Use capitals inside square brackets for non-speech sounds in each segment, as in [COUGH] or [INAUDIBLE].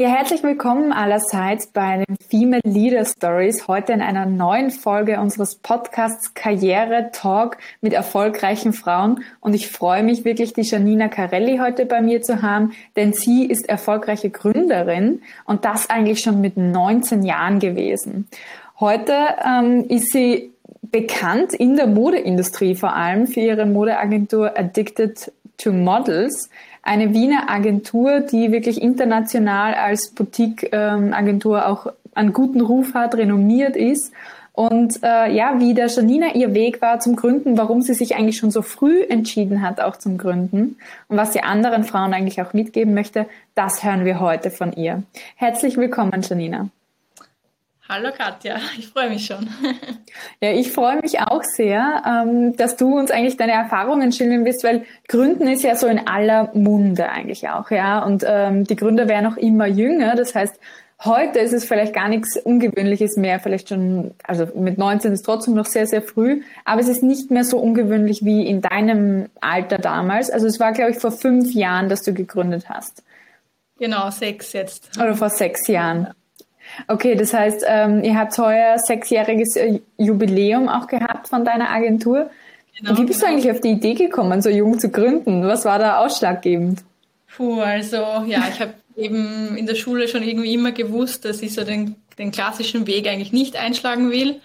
Ja, herzlich willkommen allerseits bei den Female Leader Stories. Heute in einer neuen Folge unseres Podcasts Karriere Talk mit erfolgreichen Frauen. Und ich freue mich wirklich, die Janina Carelli heute bei mir zu haben, denn sie ist erfolgreiche Gründerin und das eigentlich schon mit 19 Jahren gewesen. Heute ähm, ist sie bekannt in der Modeindustrie vor allem für ihre Modeagentur Addicted to Models eine Wiener Agentur, die wirklich international als Boutique-Agentur ähm, auch einen guten Ruf hat, renommiert ist. Und äh, ja, wie der Janina ihr Weg war zum Gründen, warum sie sich eigentlich schon so früh entschieden hat, auch zum Gründen und was sie anderen Frauen eigentlich auch mitgeben möchte, das hören wir heute von ihr. Herzlich willkommen, Janina. Hallo Katja, ich freue mich schon. Ja, ich freue mich auch sehr, ähm, dass du uns eigentlich deine Erfahrungen schildern wirst, weil Gründen ist ja so in aller Munde eigentlich auch, ja. Und ähm, die Gründer werden auch immer jünger. Das heißt, heute ist es vielleicht gar nichts Ungewöhnliches mehr, vielleicht schon, also mit 19 ist trotzdem noch sehr, sehr früh, aber es ist nicht mehr so ungewöhnlich wie in deinem Alter damals. Also es war, glaube ich, vor fünf Jahren, dass du gegründet hast. Genau, sechs jetzt. Oder vor sechs Jahren. Okay, das heißt, ähm, ihr habt heuer sechsjähriges äh, Jubiläum auch gehabt von deiner Agentur. Genau, Wie bist genau. du eigentlich auf die Idee gekommen, so jung zu gründen? Was war da ausschlaggebend? Puh, also ja, ich habe eben in der Schule schon irgendwie immer gewusst, dass ich so den, den klassischen Weg eigentlich nicht einschlagen will.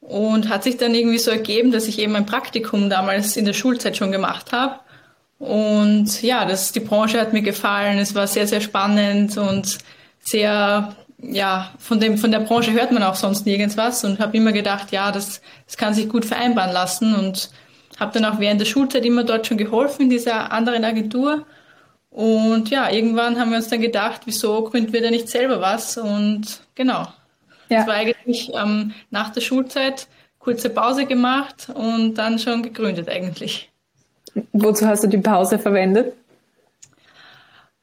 Und hat sich dann irgendwie so ergeben, dass ich eben ein Praktikum damals in der Schulzeit schon gemacht habe. Und ja, das, die Branche hat mir gefallen. Es war sehr, sehr spannend und sehr ja, von dem, von der Branche hört man auch sonst nirgends was und habe immer gedacht, ja, das, das kann sich gut vereinbaren lassen und habe dann auch während der Schulzeit immer dort schon geholfen in dieser anderen Agentur. Und ja, irgendwann haben wir uns dann gedacht, wieso gründen wir da nicht selber was? Und genau. Ja. Das war eigentlich ähm, nach der Schulzeit kurze Pause gemacht und dann schon gegründet eigentlich. Wozu hast du die Pause verwendet?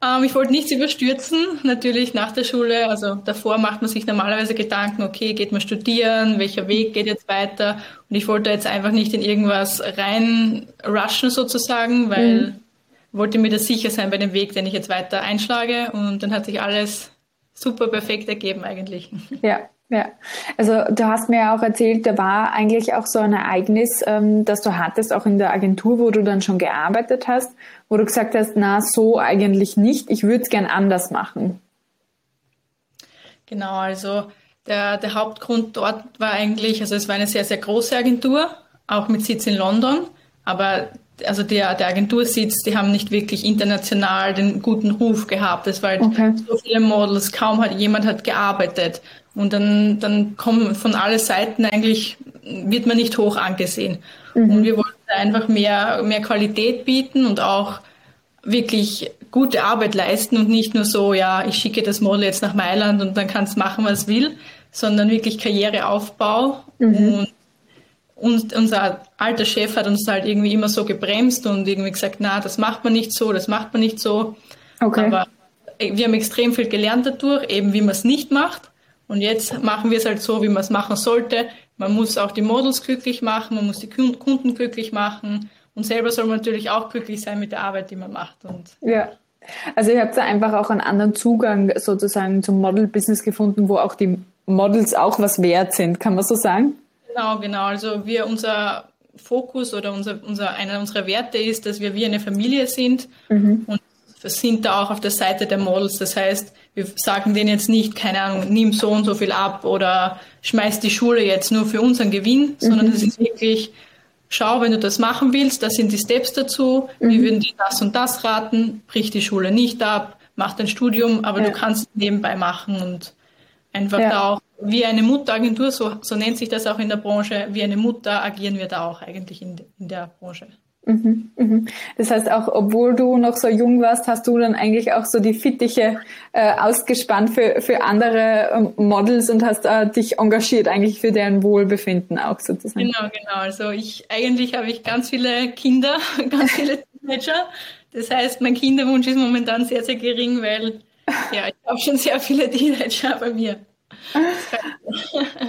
Ähm, ich wollte nichts überstürzen, natürlich nach der Schule. Also davor macht man sich normalerweise Gedanken, okay, geht man studieren, welcher Weg geht jetzt weiter? Und ich wollte jetzt einfach nicht in irgendwas rein rushen sozusagen, weil mhm. wollte mir da sicher sein bei dem Weg, den ich jetzt weiter einschlage. Und dann hat sich alles super perfekt ergeben eigentlich. Ja, ja, also du hast mir auch erzählt, da war eigentlich auch so ein Ereignis, ähm, das du hattest, auch in der Agentur, wo du dann schon gearbeitet hast, wo du gesagt hast, na, so eigentlich nicht, ich würde es gern anders machen. Genau, also der, der Hauptgrund dort war eigentlich, also es war eine sehr, sehr große Agentur, auch mit Sitz in London, aber also der, der Agentursitz, die haben nicht wirklich international den guten Ruf gehabt. Es war halt okay. so viele Models, kaum hat jemand hat gearbeitet. Und dann, dann kommen von allen Seiten eigentlich, wird man nicht hoch angesehen. Mhm. Und wir wollten einfach mehr, mehr Qualität bieten und auch wirklich gute Arbeit leisten und nicht nur so, ja, ich schicke das Model jetzt nach Mailand und dann kann es machen, was es will, sondern wirklich Karriereaufbau. Mhm. Und, und unser alter Chef hat uns halt irgendwie immer so gebremst und irgendwie gesagt, na, das macht man nicht so, das macht man nicht so. Okay. Aber wir haben extrem viel gelernt dadurch, eben wie man es nicht macht. Und jetzt machen wir es halt so, wie man es machen sollte. Man muss auch die Models glücklich machen, man muss die Kunden glücklich machen und selber soll man natürlich auch glücklich sein mit der Arbeit, die man macht. Und ja. Also ihr habt da einfach auch einen anderen Zugang sozusagen zum Model-Business gefunden, wo auch die Models auch was wert sind, kann man so sagen? Genau, genau. Also wir, unser Fokus oder unser, unser, einer unserer Werte ist, dass wir wie eine Familie sind mhm. und sind da auch auf der Seite der Models. Das heißt, wir sagen denen jetzt nicht, keine Ahnung, nimm so und so viel ab oder schmeiß die Schule jetzt nur für unseren Gewinn, sondern es mhm. ist wirklich, schau, wenn du das machen willst, das sind die Steps dazu, mhm. wir würden dir das und das raten, brich die Schule nicht ab, mach dein Studium, aber ja. du kannst nebenbei machen und einfach ja. da auch wie eine Mutteragentur, so, so nennt sich das auch in der Branche, wie eine Mutter agieren wir da auch eigentlich in, in der Branche. Mhm, mhm. Das heißt, auch obwohl du noch so jung warst, hast du dann eigentlich auch so die Fittiche äh, ausgespannt für, für andere ähm, Models und hast äh, dich engagiert eigentlich für deren Wohlbefinden auch sozusagen. Genau, genau. Also ich eigentlich habe ich ganz viele Kinder, [LAUGHS] ganz viele Teenager. Das heißt, mein Kinderwunsch ist momentan sehr, sehr gering, weil ja, ich habe schon sehr viele Teenager bei mir.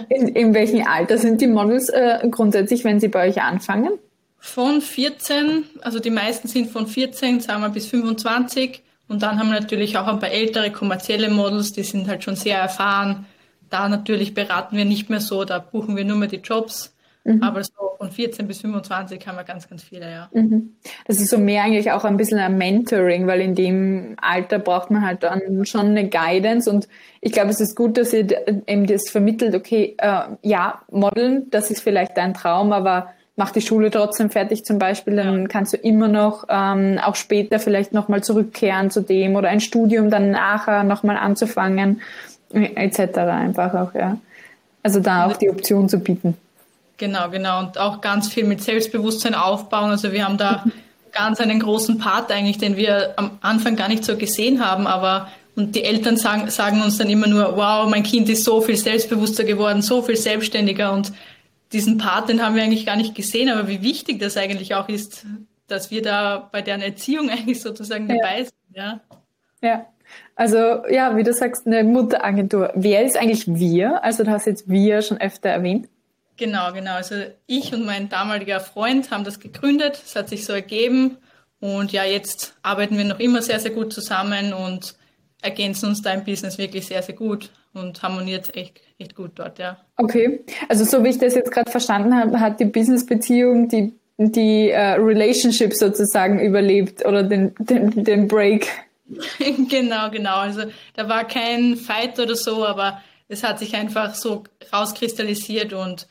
In, in welchem Alter sind die Models äh, grundsätzlich, wenn sie bei euch anfangen? Von 14, also die meisten sind von 14, sagen wir bis 25 Und dann haben wir natürlich auch ein paar ältere kommerzielle Models, die sind halt schon sehr erfahren. Da natürlich beraten wir nicht mehr so, da buchen wir nur mehr die Jobs. Mhm. Aber so von 14 bis 25 haben wir ganz, ganz viele, ja. Mhm. Das ist so mehr eigentlich auch ein bisschen ein Mentoring, weil in dem Alter braucht man halt dann schon eine Guidance und ich glaube, es ist gut, dass ihr eben das vermittelt, okay, äh, ja, Modeln, das ist vielleicht dein Traum, aber mach die Schule trotzdem fertig zum Beispiel, dann kannst du immer noch ähm, auch später vielleicht nochmal zurückkehren zu dem oder ein Studium dann nachher nochmal anzufangen, etc. einfach auch, ja. Also da auch die Option zu bieten. Genau, genau. Und auch ganz viel mit Selbstbewusstsein aufbauen. Also wir haben da [LAUGHS] ganz einen großen Part eigentlich, den wir am Anfang gar nicht so gesehen haben, aber und die Eltern sagen, sagen uns dann immer nur, wow, mein Kind ist so viel selbstbewusster geworden, so viel selbstständiger und diesen Part, den haben wir eigentlich gar nicht gesehen, aber wie wichtig das eigentlich auch ist, dass wir da bei deren Erziehung [LAUGHS] eigentlich sozusagen ja. dabei sind, ja. Ja. Also ja, wie du sagst, eine Mutteragentur. Wer ist eigentlich wir? Also du hast jetzt wir schon öfter erwähnt. Genau, genau. Also ich und mein damaliger Freund haben das gegründet. Es hat sich so ergeben. Und ja, jetzt arbeiten wir noch immer sehr, sehr gut zusammen und ergänzen uns da im Business wirklich sehr, sehr gut und harmoniert echt, echt gut dort, ja. Okay. Also so wie ich das jetzt gerade verstanden habe, hat die Business-Beziehung die, die uh, Relationship sozusagen überlebt oder den, den, den Break. [LAUGHS] genau, genau. Also da war kein Fight oder so, aber es hat sich einfach so rauskristallisiert und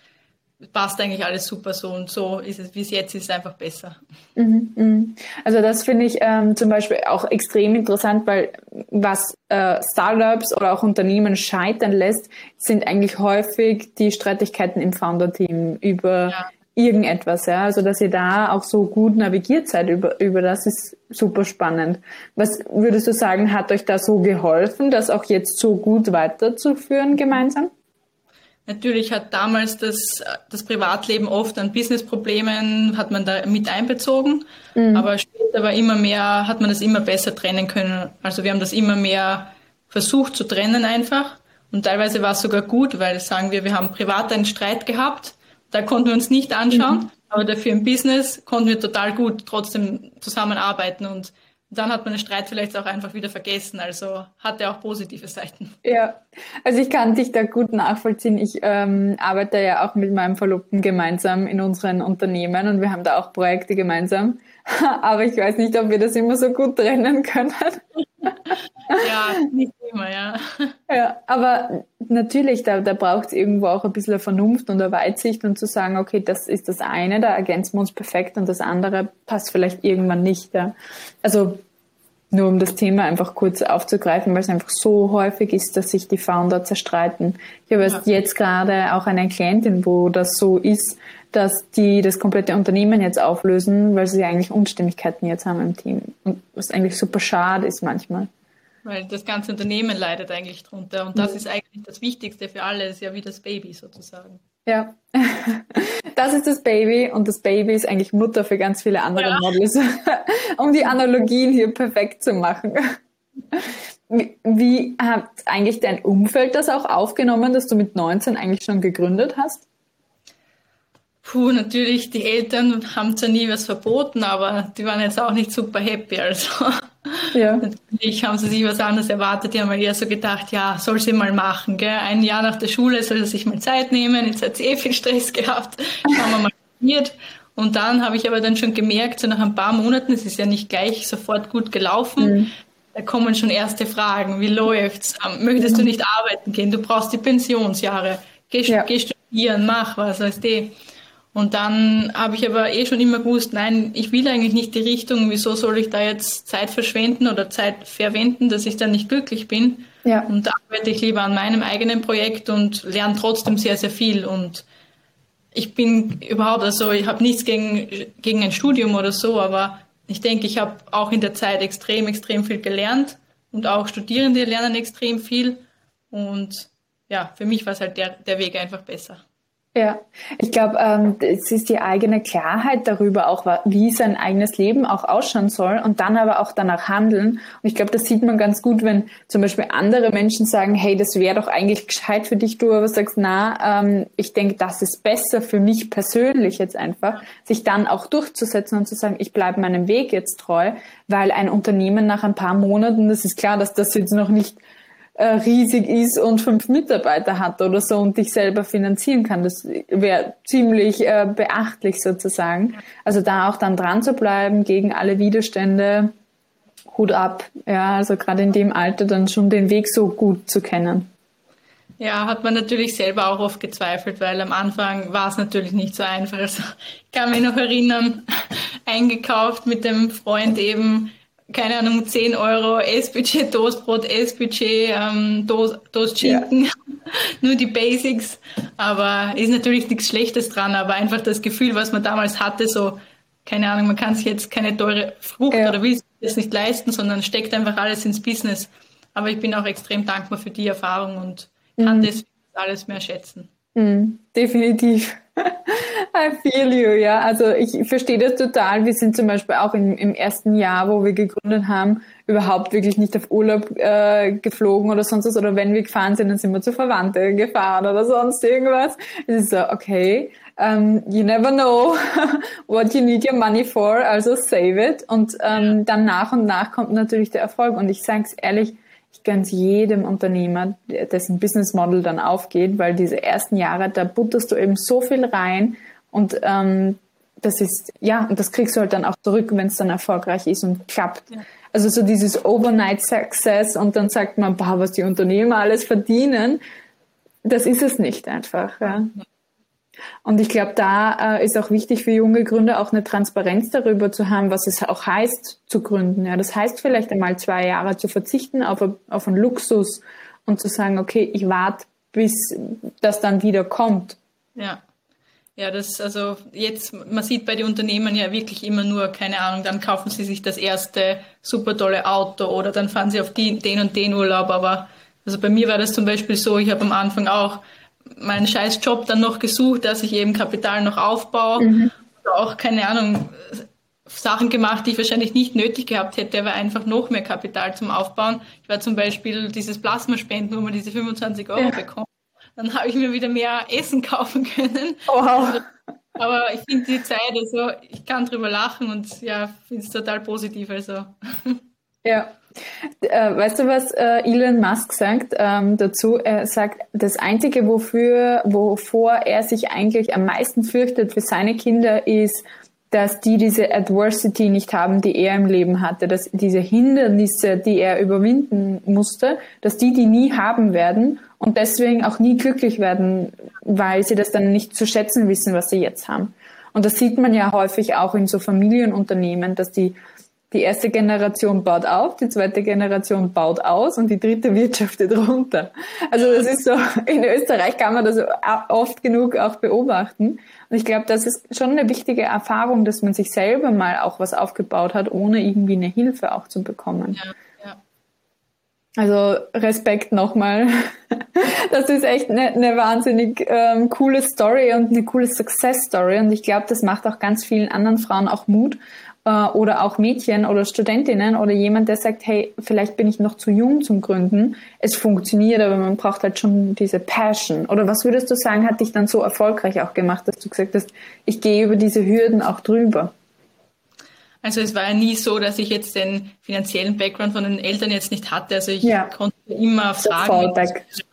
passt eigentlich alles super so und so ist es, wie es jetzt ist, einfach besser. Mhm, mhm. Also das finde ich ähm, zum Beispiel auch extrem interessant, weil was äh, Startups oder auch Unternehmen scheitern lässt, sind eigentlich häufig die Streitigkeiten im Founder-Team über ja. irgendetwas. Ja? Also dass ihr da auch so gut navigiert seid über, über das ist super spannend. Was würdest du sagen, hat euch da so geholfen, das auch jetzt so gut weiterzuführen gemeinsam? Natürlich hat damals das, das Privatleben oft an Businessproblemen, hat man da mit einbezogen, mhm. aber später war immer mehr, hat man das immer besser trennen können. Also wir haben das immer mehr versucht zu trennen einfach und teilweise war es sogar gut, weil sagen wir, wir haben privat einen Streit gehabt, da konnten wir uns nicht anschauen, mhm. aber dafür im Business konnten wir total gut trotzdem zusammenarbeiten und dann hat man den Streit vielleicht auch einfach wieder vergessen. Also hat er auch positive Seiten. Ja, also ich kann dich da gut nachvollziehen. Ich ähm, arbeite ja auch mit meinem Verlobten gemeinsam in unseren Unternehmen und wir haben da auch Projekte gemeinsam. [LAUGHS] Aber ich weiß nicht, ob wir das immer so gut trennen können. Ja, nicht immer, ja. Ja, aber natürlich, da, da braucht es irgendwo auch ein bisschen Vernunft und eine Weitsicht und zu sagen, okay, das ist das eine, da ergänzen wir uns perfekt und das andere passt vielleicht irgendwann nicht. Ja. Also nur um das Thema einfach kurz aufzugreifen, weil es einfach so häufig ist, dass sich die Founder zerstreiten. Ich habe ja. jetzt gerade auch eine Klientin, wo das so ist, dass die das komplette Unternehmen jetzt auflösen, weil sie eigentlich Unstimmigkeiten jetzt haben im Team. Und was eigentlich super schade ist manchmal. Weil das ganze Unternehmen leidet eigentlich drunter. Und das mhm. ist eigentlich das Wichtigste für alle, ist ja wie das Baby sozusagen. Ja, [LAUGHS] das ist das Baby und das Baby ist eigentlich Mutter für ganz viele andere ja. Models, [LAUGHS] um die Analogien hier perfekt zu machen. Wie, wie hat eigentlich dein Umfeld das auch aufgenommen, dass du mit 19 eigentlich schon gegründet hast? Puh, natürlich, die Eltern haben zwar nie was verboten, aber die waren jetzt auch nicht super happy. Also ja. [LAUGHS] natürlich haben sie sich was anderes erwartet. Die haben eher so gedacht, ja, soll sie mal machen. Gell? Ein Jahr nach der Schule soll sie sich mal Zeit nehmen. Jetzt hat sie eh viel Stress gehabt. Schauen wir mal, was Und dann habe ich aber dann schon gemerkt, so nach ein paar Monaten, es ist ja nicht gleich sofort gut gelaufen, mhm. da kommen schon erste Fragen. Wie läuft's? Ähm, möchtest du nicht arbeiten gehen? Du brauchst die Pensionsjahre. Geh, ja. geh studieren, mach was, weißt du. Und dann habe ich aber eh schon immer gewusst, nein, ich will eigentlich nicht die Richtung, wieso soll ich da jetzt Zeit verschwenden oder Zeit verwenden, dass ich dann nicht glücklich bin. Ja. Und da arbeite ich lieber an meinem eigenen Projekt und lerne trotzdem sehr, sehr viel. Und ich bin überhaupt, also ich habe nichts gegen, gegen ein Studium oder so, aber ich denke, ich habe auch in der Zeit extrem, extrem viel gelernt und auch Studierende lernen extrem viel. Und ja, für mich war es halt der, der Weg einfach besser. Ja, ich glaube, ähm, es ist die eigene Klarheit darüber auch, wie sein eigenes Leben auch ausschauen soll und dann aber auch danach handeln. Und ich glaube, das sieht man ganz gut, wenn zum Beispiel andere Menschen sagen, hey, das wäre doch eigentlich gescheit für dich, du aber sagst, na, ähm, ich denke, das ist besser für mich persönlich jetzt einfach, sich dann auch durchzusetzen und zu sagen, ich bleibe meinem Weg jetzt treu, weil ein Unternehmen nach ein paar Monaten, das ist klar, dass das jetzt noch nicht riesig ist und fünf Mitarbeiter hat oder so und dich selber finanzieren kann. Das wäre ziemlich äh, beachtlich sozusagen. Also da auch dann dran zu bleiben gegen alle Widerstände, Hut ab. Ja, also gerade in dem Alter dann schon den Weg so gut zu kennen. Ja, hat man natürlich selber auch oft gezweifelt, weil am Anfang war es natürlich nicht so einfach. Also ich kann mich noch erinnern, [LAUGHS] eingekauft mit dem Freund eben keine Ahnung, 10 Euro Essbudget, Toastbrot, Essbudget, ähm, Toast, Toast Schinken, ja. [LAUGHS] nur die Basics. Aber ist natürlich nichts Schlechtes dran, aber einfach das Gefühl, was man damals hatte, so, keine Ahnung, man kann sich jetzt keine teure Frucht ja. oder will sich das nicht leisten, sondern steckt einfach alles ins Business. Aber ich bin auch extrem dankbar für die Erfahrung und kann mhm. das alles mehr schätzen. Mhm, definitiv. I feel you, ja. Also ich verstehe das total. Wir sind zum Beispiel auch im, im ersten Jahr, wo wir gegründet haben, überhaupt wirklich nicht auf Urlaub äh, geflogen oder sonst was. Oder wenn wir gefahren sind, dann sind wir zu Verwandten gefahren oder sonst irgendwas. Es ist so, okay, um, you never know [LAUGHS] what you need your money for, also save it. Und ähm, dann nach und nach kommt natürlich der Erfolg. Und ich sage es ehrlich, ich gönne es jedem Unternehmer, dessen Business Model dann aufgeht, weil diese ersten Jahre, da butterst du eben so viel rein und ähm, das ist, ja, und das kriegst du halt dann auch zurück, wenn es dann erfolgreich ist und klappt. Ja. Also so dieses Overnight Success und dann sagt man, boah, was die Unternehmer alles verdienen, das ist es nicht einfach. Ja. Und ich glaube, da äh, ist auch wichtig für junge Gründer auch eine Transparenz darüber zu haben, was es auch heißt zu gründen. Ja, das heißt vielleicht einmal zwei Jahre zu verzichten auf, auf einen Luxus und zu sagen, okay, ich warte, bis das dann wieder kommt. Ja. Ja, das, also jetzt, man sieht bei den Unternehmen ja wirklich immer nur, keine Ahnung, dann kaufen sie sich das erste super tolle Auto oder dann fahren sie auf die, den und den Urlaub. Aber also bei mir war das zum Beispiel so, ich habe am Anfang auch meinen scheiß Job dann noch gesucht, dass ich eben Kapital noch aufbaue. Mhm. Oder auch, keine Ahnung, Sachen gemacht, die ich wahrscheinlich nicht nötig gehabt hätte, aber einfach noch mehr Kapital zum Aufbauen. Ich war zum Beispiel dieses Plasmaspenden, wo man diese 25 Euro ja. bekommt. Dann habe ich mir wieder mehr Essen [LAUGHS] kaufen können. Wow. Aber ich finde die Zeit, also ich kann drüber lachen und ja, finde es total positiv. Also. Ja. Äh, weißt du, was äh, Elon Musk sagt ähm, dazu? Er sagt, das Einzige, wofür, wovor er sich eigentlich am meisten fürchtet für seine Kinder, ist, dass die diese Adversity nicht haben, die er im Leben hatte, dass diese Hindernisse, die er überwinden musste, dass die die nie haben werden und deswegen auch nie glücklich werden, weil sie das dann nicht zu schätzen wissen, was sie jetzt haben. Und das sieht man ja häufig auch in so Familienunternehmen, dass die die erste Generation baut auf, die zweite Generation baut aus und die dritte [LAUGHS] wirtschaftet runter. Also das ist so, in Österreich kann man das oft genug auch beobachten. Und ich glaube, das ist schon eine wichtige Erfahrung, dass man sich selber mal auch was aufgebaut hat, ohne irgendwie eine Hilfe auch zu bekommen. Ja, ja. Also Respekt nochmal. [LAUGHS] Das ist echt eine, eine wahnsinnig ähm, coole Story und eine coole Success Story. Und ich glaube, das macht auch ganz vielen anderen Frauen auch Mut oder auch Mädchen oder Studentinnen oder jemand, der sagt, hey, vielleicht bin ich noch zu jung zum Gründen. Es funktioniert, aber man braucht halt schon diese Passion. Oder was würdest du sagen, hat dich dann so erfolgreich auch gemacht, dass du gesagt hast, ich gehe über diese Hürden auch drüber? Also es war ja nie so, dass ich jetzt den finanziellen Background von den Eltern jetzt nicht hatte. Also ich ja. konnte immer fragen.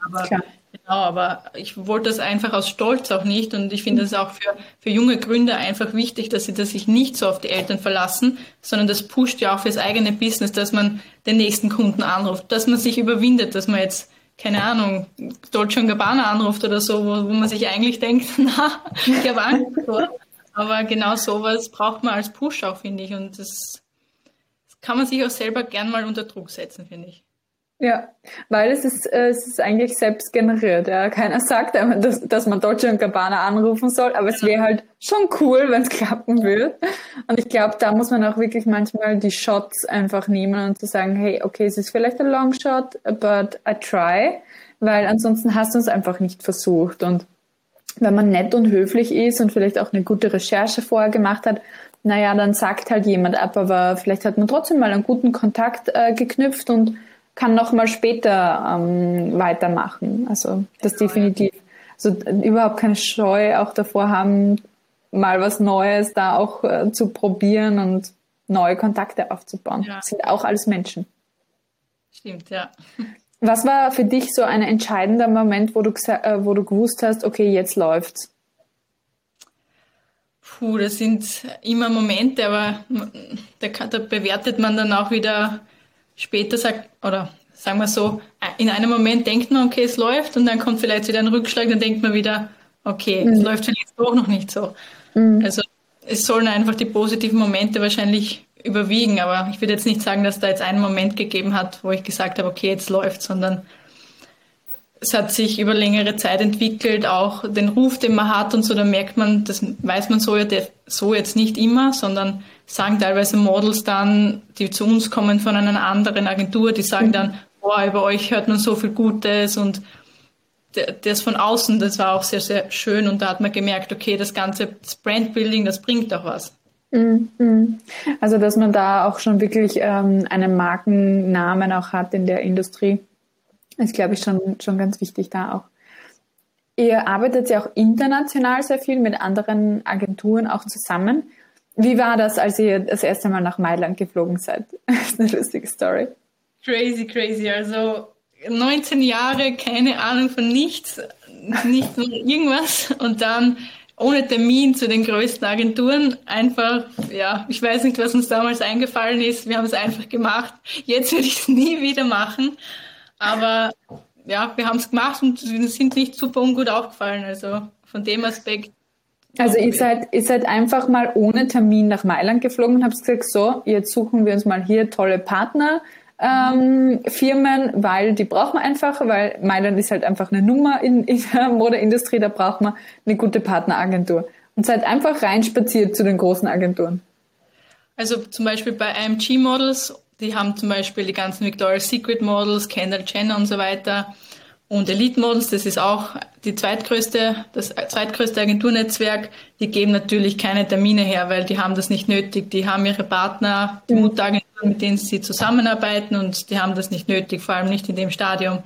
Aber Klar. Genau, aber ich wollte das einfach aus Stolz auch nicht und ich finde es auch für, für junge Gründer einfach wichtig, dass sie das sich nicht so auf die Eltern verlassen, sondern das pusht ja auch fürs eigene Business, dass man den nächsten Kunden anruft, dass man sich überwindet, dass man jetzt keine Ahnung, Dolce Gabbana anruft oder so, wo, wo man sich eigentlich denkt, [LAUGHS] na, ich habe Angst vor. Aber genau sowas braucht man als Push auch, finde ich. Und das, das kann man sich auch selber gern mal unter Druck setzen, finde ich. Ja, weil es ist, äh, es ist eigentlich selbst generiert. Ja. Keiner sagt einem, dass, dass man Dolce und Gabbana anrufen soll, aber es wäre halt schon cool, wenn es klappen würde. Und ich glaube, da muss man auch wirklich manchmal die Shots einfach nehmen und zu sagen, hey, okay, es ist vielleicht ein Long Shot, but I try, weil ansonsten hast du es einfach nicht versucht. Und wenn man nett und höflich ist und vielleicht auch eine gute Recherche vorher gemacht hat, naja, dann sagt halt jemand ab, aber vielleicht hat man trotzdem mal einen guten Kontakt äh, geknüpft und kann noch mal später ähm, weitermachen. Also das genau, definitiv. Also überhaupt keine Scheu auch davor haben, mal was Neues da auch äh, zu probieren und neue Kontakte aufzubauen. Ja. Das sind auch alles Menschen. Stimmt, ja. Was war für dich so ein entscheidender Moment, wo du, äh, wo du gewusst hast, okay, jetzt läuft's? Puh, das sind immer Momente, aber da, da bewertet man dann auch wieder später, sagt, oder sagen wir so, in einem Moment denkt man, okay, es läuft und dann kommt vielleicht wieder ein Rückschlag, dann denkt man wieder, okay, mhm. es läuft vielleicht doch noch nicht so. Mhm. Also es sollen einfach die positiven Momente wahrscheinlich überwiegen, aber ich würde jetzt nicht sagen, dass da jetzt einen Moment gegeben hat, wo ich gesagt habe, okay, jetzt läuft, sondern es hat sich über längere Zeit entwickelt, auch den Ruf, den man hat und so, da merkt man, das weiß man so, so jetzt nicht immer, sondern sagen teilweise Models dann, die zu uns kommen von einer anderen Agentur, die sagen dann, boah, über euch hört man so viel Gutes und das von außen, das war auch sehr, sehr schön und da hat man gemerkt, okay, das ganze Brandbuilding, das bringt auch was. Mhm, mhm. Also, dass man da auch schon wirklich ähm, einen Markennamen auch hat in der Industrie, ist, glaube ich, schon, schon ganz wichtig da auch. Ihr arbeitet ja auch international sehr viel mit anderen Agenturen auch zusammen. Wie war das, als ihr das erste Mal nach Mailand geflogen seid? [LAUGHS] das ist eine lustige Story. Crazy, crazy. Also 19 Jahre, keine Ahnung von nichts, nicht von irgendwas und dann ohne Termin zu den größten Agenturen einfach, ja, ich weiß nicht, was uns damals eingefallen ist. Wir haben es einfach gemacht. Jetzt würde ich es [LAUGHS] nie wieder machen. Aber ja, wir haben es gemacht und sind nicht super ungut aufgefallen. Also von dem Aspekt. Also ihr seid, ihr seid einfach mal ohne Termin nach Mailand geflogen und habt gesagt, so, jetzt suchen wir uns mal hier tolle Partner ähm, Firmen, weil die braucht man einfach, weil Mailand ist halt einfach eine Nummer in, in der Modeindustrie, da braucht man eine gute Partneragentur. Und seid einfach reinspaziert zu den großen Agenturen. Also zum Beispiel bei IMG Models, die haben zum Beispiel die ganzen Victoria's Secret Models, Kendall Jenner und so weiter. Und Elite Models, das ist auch die zweitgrößte, das zweitgrößte Agenturnetzwerk. Die geben natürlich keine Termine her, weil die haben das nicht nötig. Die haben ihre Partner, die mhm. Mutteragenturen, mit denen sie zusammenarbeiten und die haben das nicht nötig, vor allem nicht in dem Stadium.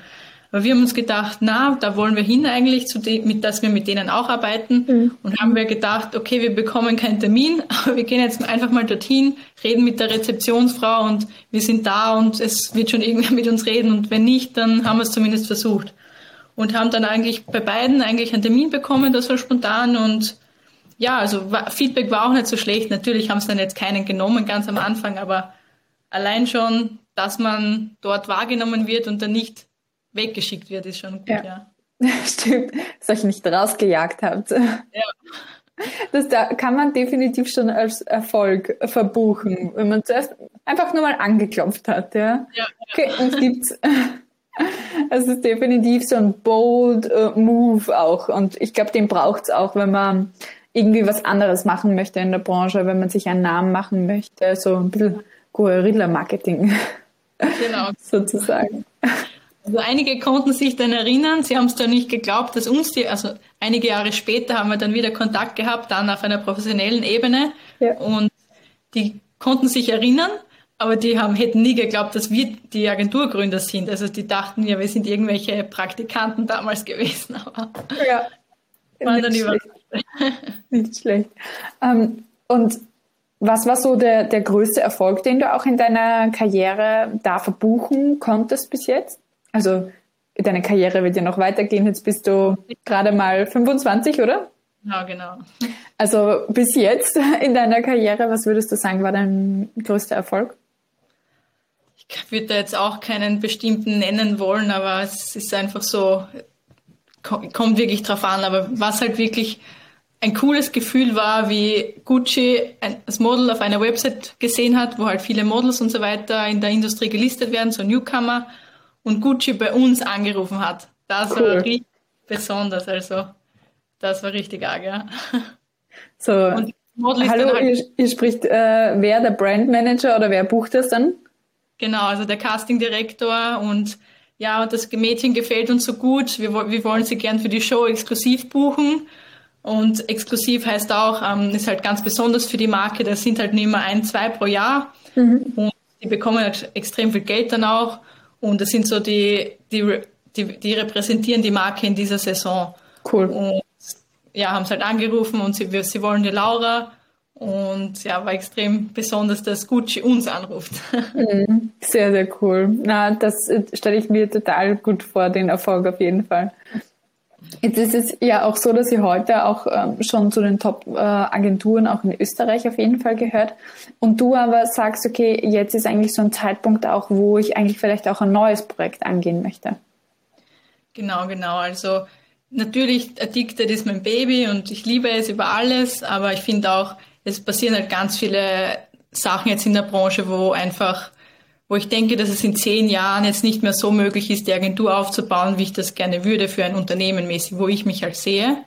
Aber wir haben uns gedacht, na, da wollen wir hin eigentlich, zu de, mit, dass wir mit denen auch arbeiten. Mhm. Und haben wir gedacht, okay, wir bekommen keinen Termin, [LAUGHS] aber wir gehen jetzt einfach mal dorthin, reden mit der Rezeptionsfrau und wir sind da und es wird schon irgendwer mit uns reden. Und wenn nicht, dann haben wir es zumindest versucht. Und haben dann eigentlich bei beiden eigentlich einen Termin bekommen, das war spontan und ja, also Feedback war auch nicht so schlecht. Natürlich haben sie dann jetzt keinen genommen ganz am Anfang, aber allein schon, dass man dort wahrgenommen wird und dann nicht weggeschickt wird, ist schon gut, ja. ja. [LAUGHS] Stimmt, dass euch nicht rausgejagt habt. Ja. Das da kann man definitiv schon als Erfolg verbuchen, wenn man zuerst einfach nur mal angeklopft hat, ja. ja, Okay, uns gibt's. [LAUGHS] Es ist definitiv so ein bold uh, Move auch. Und ich glaube, den braucht's auch, wenn man irgendwie was anderes machen möchte in der Branche, wenn man sich einen Namen machen möchte, so ein bisschen Guerilla-Marketing. Genau. [LAUGHS] sozusagen. Also einige konnten sich dann erinnern, sie haben es dann nicht geglaubt, dass uns die, also einige Jahre später haben wir dann wieder Kontakt gehabt, dann auf einer professionellen Ebene ja. und die konnten sich erinnern, aber die haben, hätten nie geglaubt, dass wir die Agenturgründer sind. Also die dachten ja, wir sind irgendwelche Praktikanten damals gewesen, aber ja, waren dann schlecht. Nicht schlecht. Ähm, und was war so der, der größte Erfolg, den du auch in deiner Karriere da verbuchen konntest bis jetzt? Also deine Karriere wird ja noch weitergehen. Jetzt bist du gerade mal 25, oder? Ja, genau. Also bis jetzt in deiner Karriere, was würdest du sagen, war dein größter Erfolg? Ich würde da jetzt auch keinen bestimmten nennen wollen, aber es ist einfach so, kommt wirklich drauf an. Aber was halt wirklich ein cooles Gefühl war, wie Gucci ein, das Model auf einer Website gesehen hat, wo halt viele Models und so weiter in der Industrie gelistet werden, so Newcomer und Gucci bei uns angerufen hat. Das cool. war richtig besonders. Also, das war richtig arg, ja. So, hallo, halt ihr, ihr, spricht, äh, wer der Brandmanager oder wer bucht das dann? Genau, also der Castingdirektor und ja, das Mädchen gefällt uns so gut, wir, wir wollen sie gern für die Show exklusiv buchen. Und exklusiv heißt auch, ähm, ist halt ganz besonders für die Marke, das sind halt nicht mehr ein, zwei pro Jahr. Mhm. Und die bekommen halt extrem viel Geld dann auch. Und das sind so die, die, die, die repräsentieren die Marke in dieser Saison. Cool. Und ja, haben es halt angerufen und sie, sie wollen die Laura. Und ja, war extrem besonders, dass Gucci uns anruft. [LAUGHS] Mhm. Sehr, sehr cool. Na, das stelle ich mir total gut vor, den Erfolg auf jeden Fall. Jetzt ist es ja auch so, dass ihr heute auch ähm, schon zu den Top-Agenturen äh, auch in Österreich auf jeden Fall gehört. Und du aber sagst, okay, jetzt ist eigentlich so ein Zeitpunkt auch, wo ich eigentlich vielleicht auch ein neues Projekt angehen möchte. Genau, genau. Also natürlich, Addicted ist mein Baby und ich liebe es über alles, aber ich finde auch, es passieren halt ganz viele Sachen jetzt in der Branche, wo einfach, wo ich denke, dass es in zehn Jahren jetzt nicht mehr so möglich ist, die Agentur aufzubauen, wie ich das gerne würde für ein Unternehmen mäßig, wo ich mich halt sehe.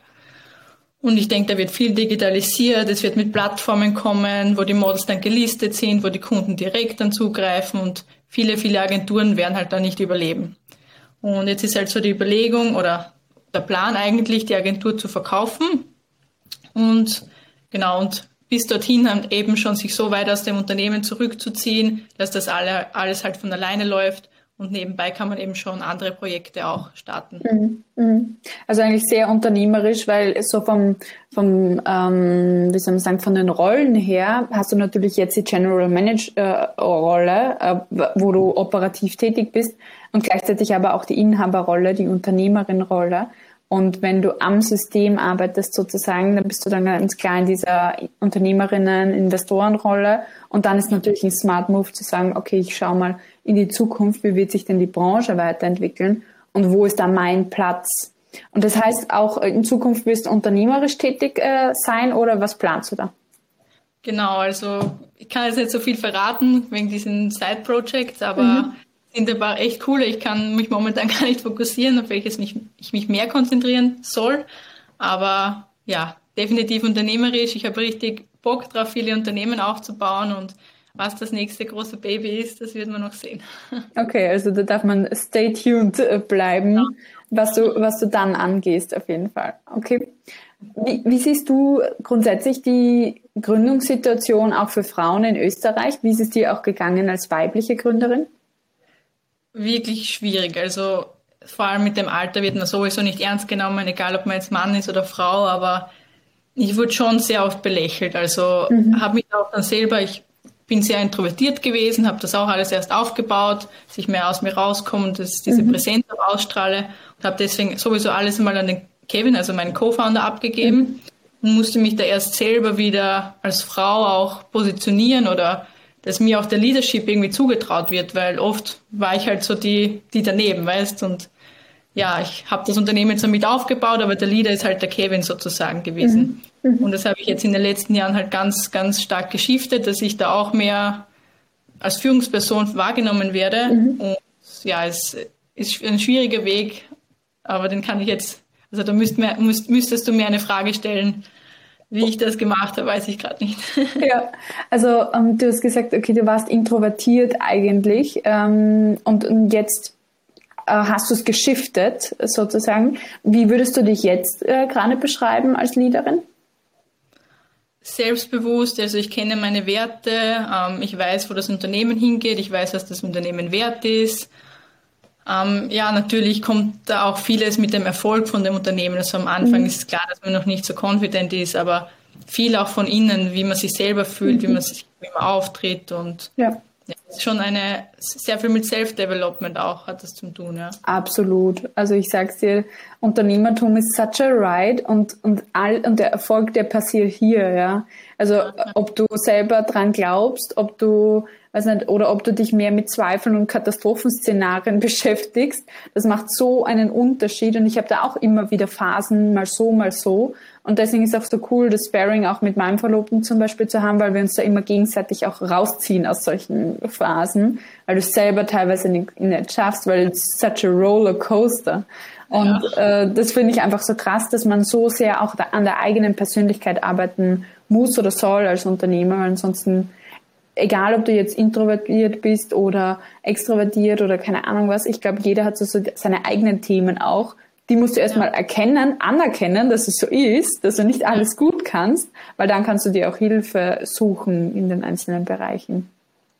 Und ich denke, da wird viel digitalisiert, es wird mit Plattformen kommen, wo die Models dann gelistet sind, wo die Kunden direkt dann zugreifen und viele, viele Agenturen werden halt da nicht überleben. Und jetzt ist halt so die Überlegung oder der Plan eigentlich, die Agentur zu verkaufen. Und genau, und bis dorthin eben schon sich so weit aus dem Unternehmen zurückzuziehen, dass das alle, alles halt von alleine läuft. Und nebenbei kann man eben schon andere Projekte auch starten. Mhm, mhm. Also eigentlich sehr unternehmerisch, weil so vom, vom ähm, wie soll man sagen, von den Rollen her hast du natürlich jetzt die General Manager äh, äh, wo du operativ tätig bist und gleichzeitig aber auch die Inhaberrolle, die Unternehmerin-Rolle. Und wenn du am System arbeitest sozusagen, dann bist du dann ganz klar in dieser Unternehmerinnen, Investorenrolle. Und dann ist natürlich ein Smart Move zu sagen, okay, ich schaue mal in die Zukunft, wie wird sich denn die Branche weiterentwickeln und wo ist da mein Platz? Und das heißt auch in Zukunft wirst du unternehmerisch tätig äh, sein oder was planst du da? Genau, also ich kann jetzt nicht so viel verraten wegen diesen Side Projects, aber mhm sind aber echt cool. Ich kann mich momentan [LAUGHS] gar nicht fokussieren, auf welches mich, ich mich mehr konzentrieren soll. Aber ja, definitiv unternehmerisch. Ich habe richtig Bock drauf, viele Unternehmen aufzubauen und was das nächste große Baby ist, das wird man noch sehen. [LAUGHS] Okay, also da darf man stay tuned äh, bleiben, ja. was du, was du dann angehst, auf jeden Fall. Okay. Wie, wie siehst du grundsätzlich die Gründungssituation auch für Frauen in Österreich? Wie ist es dir auch gegangen als weibliche Gründerin? Wirklich schwierig. Also vor allem mit dem Alter wird man sowieso nicht ernst genommen, egal ob man jetzt Mann ist oder Frau, aber ich wurde schon sehr oft belächelt. Also mhm. habe mich auch dann selber, ich bin sehr introvertiert gewesen, habe das auch alles erst aufgebaut, dass ich mehr aus mir rauskomme und dass diese mhm. Präsenz auch ausstrahle und habe deswegen sowieso alles mal an den Kevin, also meinen Co-Founder, abgegeben mhm. und musste mich da erst selber wieder als Frau auch positionieren oder dass mir auch der Leadership irgendwie zugetraut wird, weil oft war ich halt so die, die daneben, weißt und ja, ich habe das Unternehmen zwar mit aufgebaut, aber der Leader ist halt der Kevin sozusagen gewesen. Mhm. Mhm. Und das habe ich jetzt in den letzten Jahren halt ganz, ganz stark geschiftet, dass ich da auch mehr als Führungsperson wahrgenommen werde. Mhm. Und ja, es ist ein schwieriger Weg, aber den kann ich jetzt, also da müsst, müsst, müsstest du mir eine Frage stellen, wie ich das gemacht habe, weiß ich gerade nicht. [LAUGHS] ja, also ähm, du hast gesagt, okay, du warst introvertiert eigentlich ähm, und, und jetzt äh, hast du es geschiftet sozusagen. Wie würdest du dich jetzt äh, gerade beschreiben als Leaderin? Selbstbewusst, also ich kenne meine Werte, ähm, ich weiß, wo das Unternehmen hingeht, ich weiß, was das Unternehmen wert ist. Ähm, ja, natürlich kommt da auch vieles mit dem Erfolg von dem Unternehmen. Also am Anfang mhm. ist es klar, dass man noch nicht so confident ist, aber viel auch von innen, wie man sich selber fühlt, mhm. wie man sich wie man auftritt und ja. ja ist schon eine sehr viel mit Self-Development auch hat das zu tun, ja. Absolut. Also ich sag's dir, Unternehmertum ist such a ride und, und all, und der Erfolg, der passiert hier, ja. Also ja. ob du selber dran glaubst, ob du weiß nicht, oder ob du dich mehr mit Zweifeln und Katastrophenszenarien [LAUGHS] beschäftigst. Das macht so einen Unterschied und ich habe da auch immer wieder Phasen, mal so, mal so. Und deswegen ist auch so cool, das Sparing auch mit meinem Verlobten zum Beispiel zu haben, weil wir uns da immer gegenseitig auch rausziehen aus solchen Phasen, weil du es selber teilweise nicht, nicht schaffst, weil it's such a roller coaster. Und ja. äh, das finde ich einfach so krass, dass man so sehr auch da an der eigenen Persönlichkeit arbeiten muss oder soll als Unternehmer, weil ansonsten egal ob du jetzt introvertiert bist oder extrovertiert oder keine Ahnung was, ich glaube, jeder hat so, so seine eigenen Themen auch. Die musst du erstmal ja. erkennen, anerkennen, dass es so ist, dass du nicht alles gut kannst, weil dann kannst du dir auch Hilfe suchen in den einzelnen Bereichen.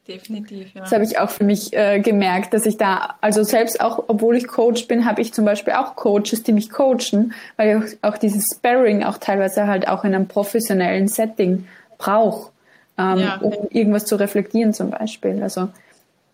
Definitiv, ja. Das habe ich auch für mich äh, gemerkt, dass ich da, also selbst auch, obwohl ich Coach bin, habe ich zum Beispiel auch Coaches, die mich coachen, weil ich auch, auch dieses Sparring auch teilweise halt auch in einem professionellen Setting brauche ähm, ja. um irgendwas zu reflektieren zum Beispiel. Also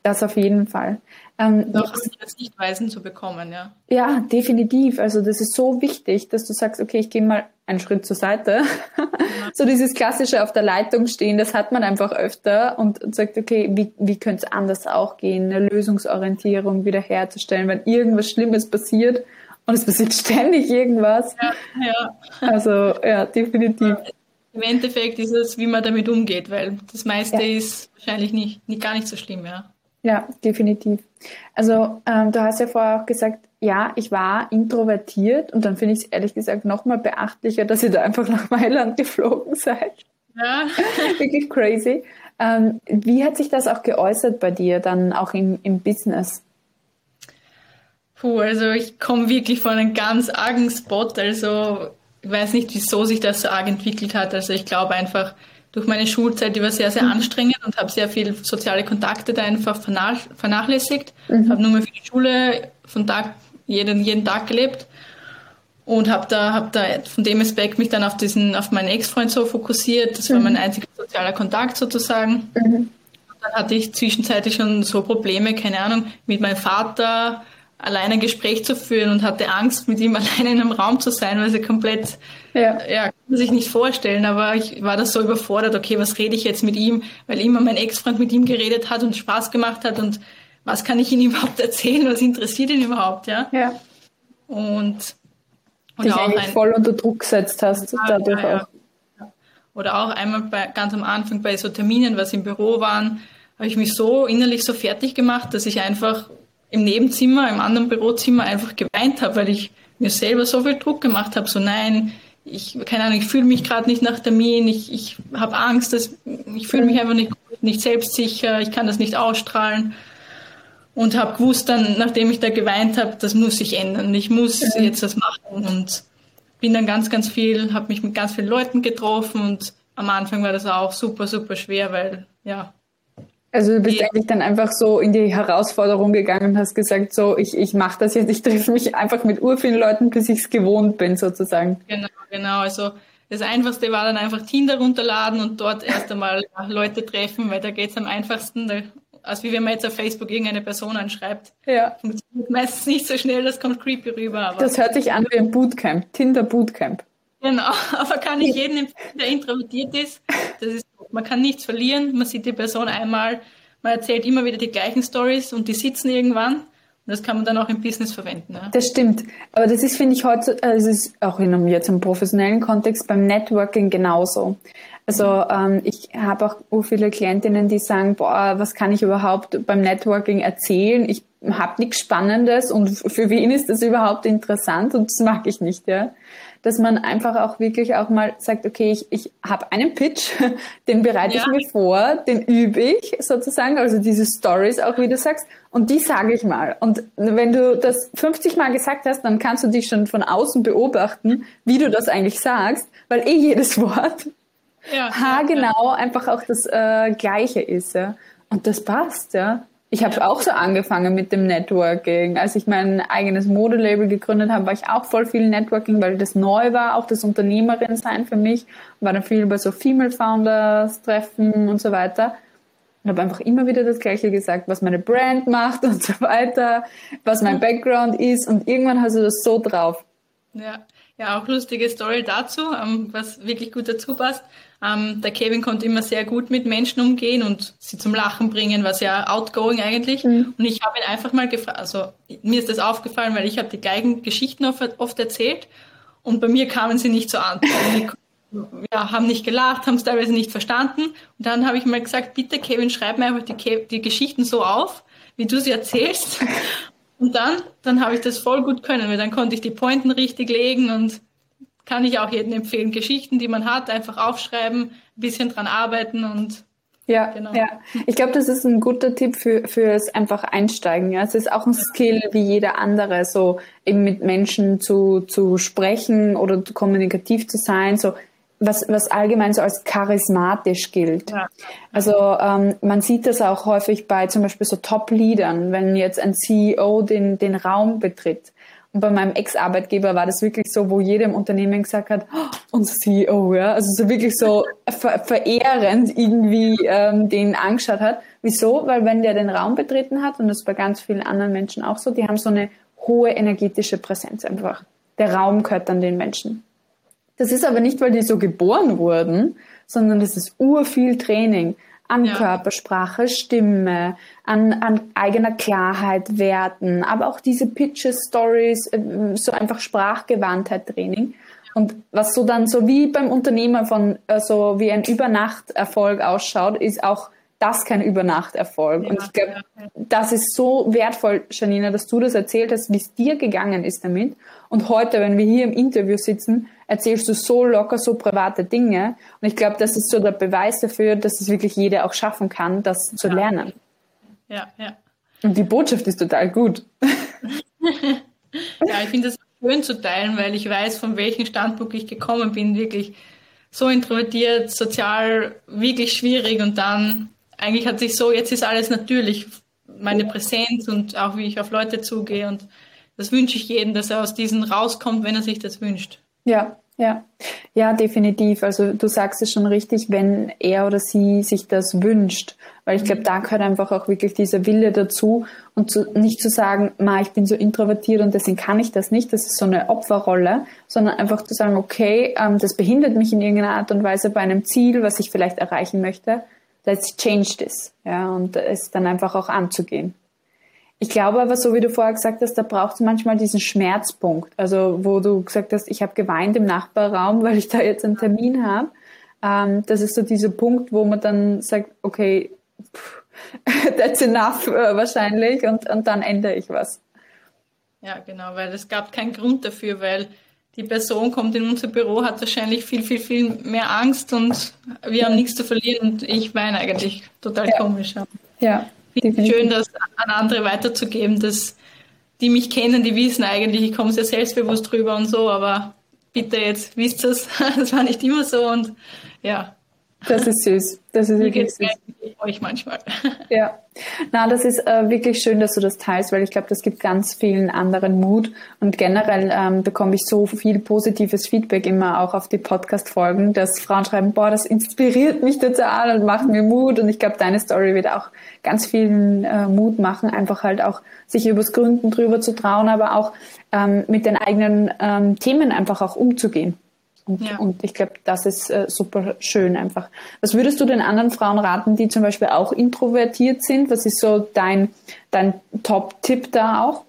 das auf jeden Fall. Ähm, auch als Sichtweisen zu bekommen, ja. Ja, definitiv. Also das ist so wichtig, dass du sagst, okay, ich gehe mal einen Schritt zur Seite. Ja. [LAUGHS] so dieses klassische auf der Leitung stehen, das hat man einfach öfter und sagt, okay, wie, wie könnte es anders auch gehen, eine Lösungsorientierung wiederherzustellen, wenn irgendwas Schlimmes passiert und es passiert [LAUGHS] ständig irgendwas. Ja, ja. Also ja, definitiv im Endeffekt ist es, wie man damit umgeht, weil das meiste ja. ist wahrscheinlich nicht, nicht, gar nicht so schlimm, ja. Ja, definitiv. Also ähm, du hast ja vorher auch gesagt, ja, ich war introvertiert und dann finde ich es ehrlich gesagt nochmal beachtlicher, dass ihr da einfach nach [LAUGHS] Mailand geflogen seid. Ja. [LAUGHS] Wirklich crazy. Ähm, wie hat sich das auch geäußert bei dir dann auch im, im Business? Puh, also ich komme wirklich von einem ganz argen Spot. Also ich weiß nicht, wieso sich das so arg entwickelt hat. Also ich glaube einfach, durch meine Schulzeit, die war sehr, sehr mhm. anstrengend und habe sehr viele soziale Kontakte da einfach vernachlässigt. Mhm. Habe nur mehr für die Schule von Tag, jeden, jeden Tag gelebt und habe da, hab da von dem Aspekt mich dann auf diesen, auf meinen Ex-Freund so fokussiert. Das mhm. war mein einziger sozialer Kontakt sozusagen. Mhm. Dann hatte ich zwischenzeitlich schon so Probleme, keine Ahnung, mit meinem Vater, alleine ein Gespräch zu führen und hatte Angst, mit ihm [LAUGHS] alleine in einem Raum zu sein, weil sie komplett, ja, ja kann man sich nicht vorstellen, aber ich war da so überfordert, okay, was rede ich jetzt mit ihm, weil immer mein Ex-Freund mit ihm geredet hat und Spaß gemacht hat und was kann ich ihm [LAUGHS] überhaupt erzählen, was interessiert ihn überhaupt, ja? Ja. Und, und dich eigentlich ein, voll unter Druck gesetzt hast, ja, dadurch ja, auch. Oder auch einmal bei, ganz am Anfang bei so Terminen, was im Büro waren, habe ich mich so innerlich so fertig gemacht, dass ich einfach im Nebenzimmer, im anderen Bürozimmer einfach geweint habe, weil ich mir selber so viel Druck gemacht habe, so nein, ich, keine Ahnung, ich fühle mich gerade nicht nach Termin, ich, ich habe Angst, dass, ich fühle mich einfach nicht, nicht selbstsicher, ich kann das nicht ausstrahlen. Und habe gewusst dann, nachdem ich da geweint habe, das muss sich ändern, ich muss mhm. jetzt was machen und bin dann ganz, ganz viel, habe mich mit ganz vielen Leuten getroffen und am Anfang war das auch super, super schwer, weil ja, also du bist ja. eigentlich dann einfach so in die Herausforderung gegangen und hast gesagt, so ich, ich mache das jetzt, ich treffe mich einfach mit urvielen Leuten, bis ich es gewohnt bin sozusagen. Genau, genau. Also das Einfachste war dann einfach Tinder runterladen und dort erst einmal Leute treffen, weil da geht es am einfachsten, als wie wenn man jetzt auf Facebook irgendeine Person anschreibt. Ja. Funktioniert meistens nicht so schnell, das kommt creepy rüber. Aber das hört sich an wie ein Bootcamp, Tinder Bootcamp. Genau, [LAUGHS] aber kann ich jedem empfehlen, der introvertiert ist. Das ist man kann nichts verlieren, man sieht die Person einmal, man erzählt immer wieder die gleichen Stories und die sitzen irgendwann. Und das kann man dann auch im Business verwenden. Ja. Das stimmt. Aber das ist, finde ich, heute, also es ist auch in einem, jetzt im professionellen Kontext beim Networking genauso. Also ähm, ich habe auch viele Klientinnen, die sagen, boah, was kann ich überhaupt beim Networking erzählen? Ich habe nichts Spannendes und für wen ist das überhaupt interessant? Und das mag ich nicht, ja dass man einfach auch wirklich auch mal sagt, okay, ich, ich habe einen Pitch, [LAUGHS] den bereite ja. ich mir vor, den übe ich sozusagen, also diese Stories auch, wie du sagst, und die sage ich mal. Und wenn du das 50 Mal gesagt hast, dann kannst du dich schon von außen beobachten, wie du das eigentlich sagst, weil eh jedes [LAUGHS] Wort ja, haargenau ja. einfach auch das äh, Gleiche ist. Ja. Und das passt, ja. Ich habe auch so angefangen mit dem Networking. Als ich mein eigenes Modelabel gegründet habe, war ich auch voll viel Networking, weil das neu war, auch das Unternehmerin sein für mich. War dann viel bei so Female Founders Treffen und so weiter. Und habe einfach immer wieder das Gleiche gesagt, was meine Brand macht [LAUGHS] und so weiter, was mein Background ist. Und irgendwann hast du das so drauf. Ja, ja, auch lustige Story dazu, ähm, was wirklich gut dazu passt. Ähm, der Kevin konnte immer sehr gut mit Menschen umgehen und sie zum Lachen bringen, war sehr outgoing eigentlich. Mhm. Und ich habe ihn einfach mal gefragt, also mir ist das aufgefallen, weil ich habe die gleichen Geschichten oft, oft erzählt und bei mir kamen sie nicht so an. ja, haben nicht gelacht, haben es teilweise nicht verstanden. Und dann habe ich mal gesagt, bitte Kevin, schreib mir einfach die, die Geschichten so auf, wie du sie erzählst. Und dann, dann habe ich das voll gut können, weil dann konnte ich die Pointen richtig legen und kann ich auch jedem empfehlen. Geschichten, die man hat, einfach aufschreiben, ein bisschen dran arbeiten und Ja, genau. ja. Ich glaube, das ist ein guter Tipp für fürs einfach Einsteigen. Ja, es ist auch ein Skill wie jeder andere, so eben mit Menschen zu zu sprechen oder kommunikativ zu sein. So was, was allgemein so als charismatisch gilt. Ja. Also ähm, man sieht das auch häufig bei zum Beispiel so Top-Leadern, wenn jetzt ein CEO den, den Raum betritt. Und bei meinem Ex-Arbeitgeber war das wirklich so, wo jedem Unternehmen gesagt hat, oh, unser CEO, ja, also so wirklich so ver verehrend irgendwie ähm, den angeschaut hat. Wieso? Weil wenn der den Raum betreten hat, und das ist bei ganz vielen anderen Menschen auch so, die haben so eine hohe energetische Präsenz einfach. Der Raum gehört dann den Menschen. Das ist aber nicht, weil die so geboren wurden, sondern das ist urviel Training an ja. Körpersprache, Stimme, an, an eigener Klarheit, Werten, aber auch diese Pitches, Stories, ähm, so einfach Sprachgewandtheit Training. Und was so dann so wie beim Unternehmer von äh, so wie ein Übernachterfolg ausschaut, ist auch das kein Übernachterfolg. Ja, und ich glaube, ja, das ist so wertvoll, Janina, dass du das erzählt hast, wie es dir gegangen ist damit. Und heute, wenn wir hier im Interview sitzen, erzählst du so locker, so private Dinge. Und ich glaube, das ist so der Beweis dafür, dass es wirklich jeder auch schaffen kann, das zu lernen. Ja, ja. Und die Botschaft ist total gut. [LAUGHS] ja, ich finde es schön zu teilen, weil ich weiß, von welchem Standpunkt ich gekommen bin. Wirklich so introvertiert, sozial, wirklich schwierig und dann eigentlich hat sich so, jetzt ist alles natürlich, meine Präsenz und auch wie ich auf Leute zugehe und das wünsche ich jedem, dass er aus diesen rauskommt, wenn er sich das wünscht. Ja, ja, ja, definitiv. Also du sagst es schon richtig, wenn er oder sie sich das wünscht, weil ich glaube, da gehört einfach auch wirklich dieser Wille dazu und zu, nicht zu sagen, ma, ich bin so introvertiert und deswegen kann ich das nicht. Das ist so eine Opferrolle, sondern einfach zu sagen, okay, ähm, das behindert mich in irgendeiner Art und Weise bei einem Ziel, was ich vielleicht erreichen möchte. Let's change this, ja, und es dann einfach auch anzugehen. Ich glaube aber, so wie du vorher gesagt hast, da braucht es manchmal diesen Schmerzpunkt. Also wo du gesagt hast, ich habe geweint im Nachbarraum, [LAUGHS] weil ich da jetzt einen Termin habe. Ähm, das ist so dieser Punkt, wo man dann sagt, okay, pff, [LAUGHS] that's enough äh, wahrscheinlich und, und dann ändere ich was. Ja, genau, weil es gab keinen Grund dafür, weil die Person kommt in unser Büro, hat wahrscheinlich viel, viel, viel mehr Angst und wir haben nichts zu verlieren und ich weine eigentlich total ja. komisch. Ja schön, das an andere weiterzugeben, dass die mich kennen, die wissen eigentlich, ich komme sehr selbstbewusst drüber und so, aber bitte jetzt wisst es, [LAUGHS] das war nicht immer so und ja. Das ist süß. Das ist wirklich süß. Euch manchmal. [LAUGHS] Ja. Na, das ist äh, wirklich schön, dass du das teilst, weil ich glaube, das gibt ganz vielen anderen Mut und generell ähm, bekomme ich so viel positives Feedback immer auch auf die Podcast-Folgen, dass Frauen schreiben, boah, das inspiriert mich total und macht mir Mut und ich glaube, deine Story wird auch ganz vielen äh, Mut machen, einfach halt auch sich übers Gründen drüber zu trauen, aber auch ähm, mit den eigenen ähm, Themen einfach auch umzugehen. Und, ja. und ich glaube, das ist äh, super schön einfach. Was würdest du den anderen Frauen raten, die zum Beispiel auch introvertiert sind? Was ist so dein, dein Top-Tipp da auch?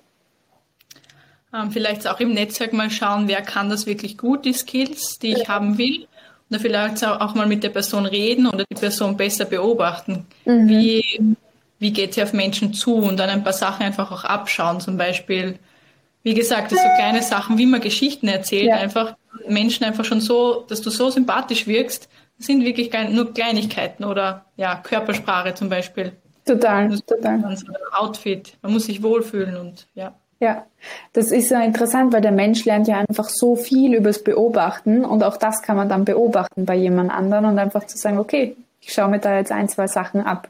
Ähm, vielleicht auch im Netzwerk mal schauen, wer kann das wirklich gut, die Skills, die ich ja. haben will. Und dann vielleicht auch mal mit der Person reden oder die Person besser beobachten. Mhm. Wie, wie geht sie auf Menschen zu und dann ein paar Sachen einfach auch abschauen. Zum Beispiel, wie gesagt, so kleine Sachen, wie man Geschichten erzählt, ja. einfach Menschen einfach schon so, dass du so sympathisch wirkst, sind wirklich nur Kleinigkeiten oder ja, Körpersprache zum Beispiel. Total, total. Outfit, man muss sich wohlfühlen und ja. Ja, das ist ja interessant, weil der Mensch lernt ja einfach so viel übers Beobachten und auch das kann man dann beobachten bei jemand anderen und einfach zu sagen, okay, ich schaue mir da jetzt ein, zwei Sachen ab.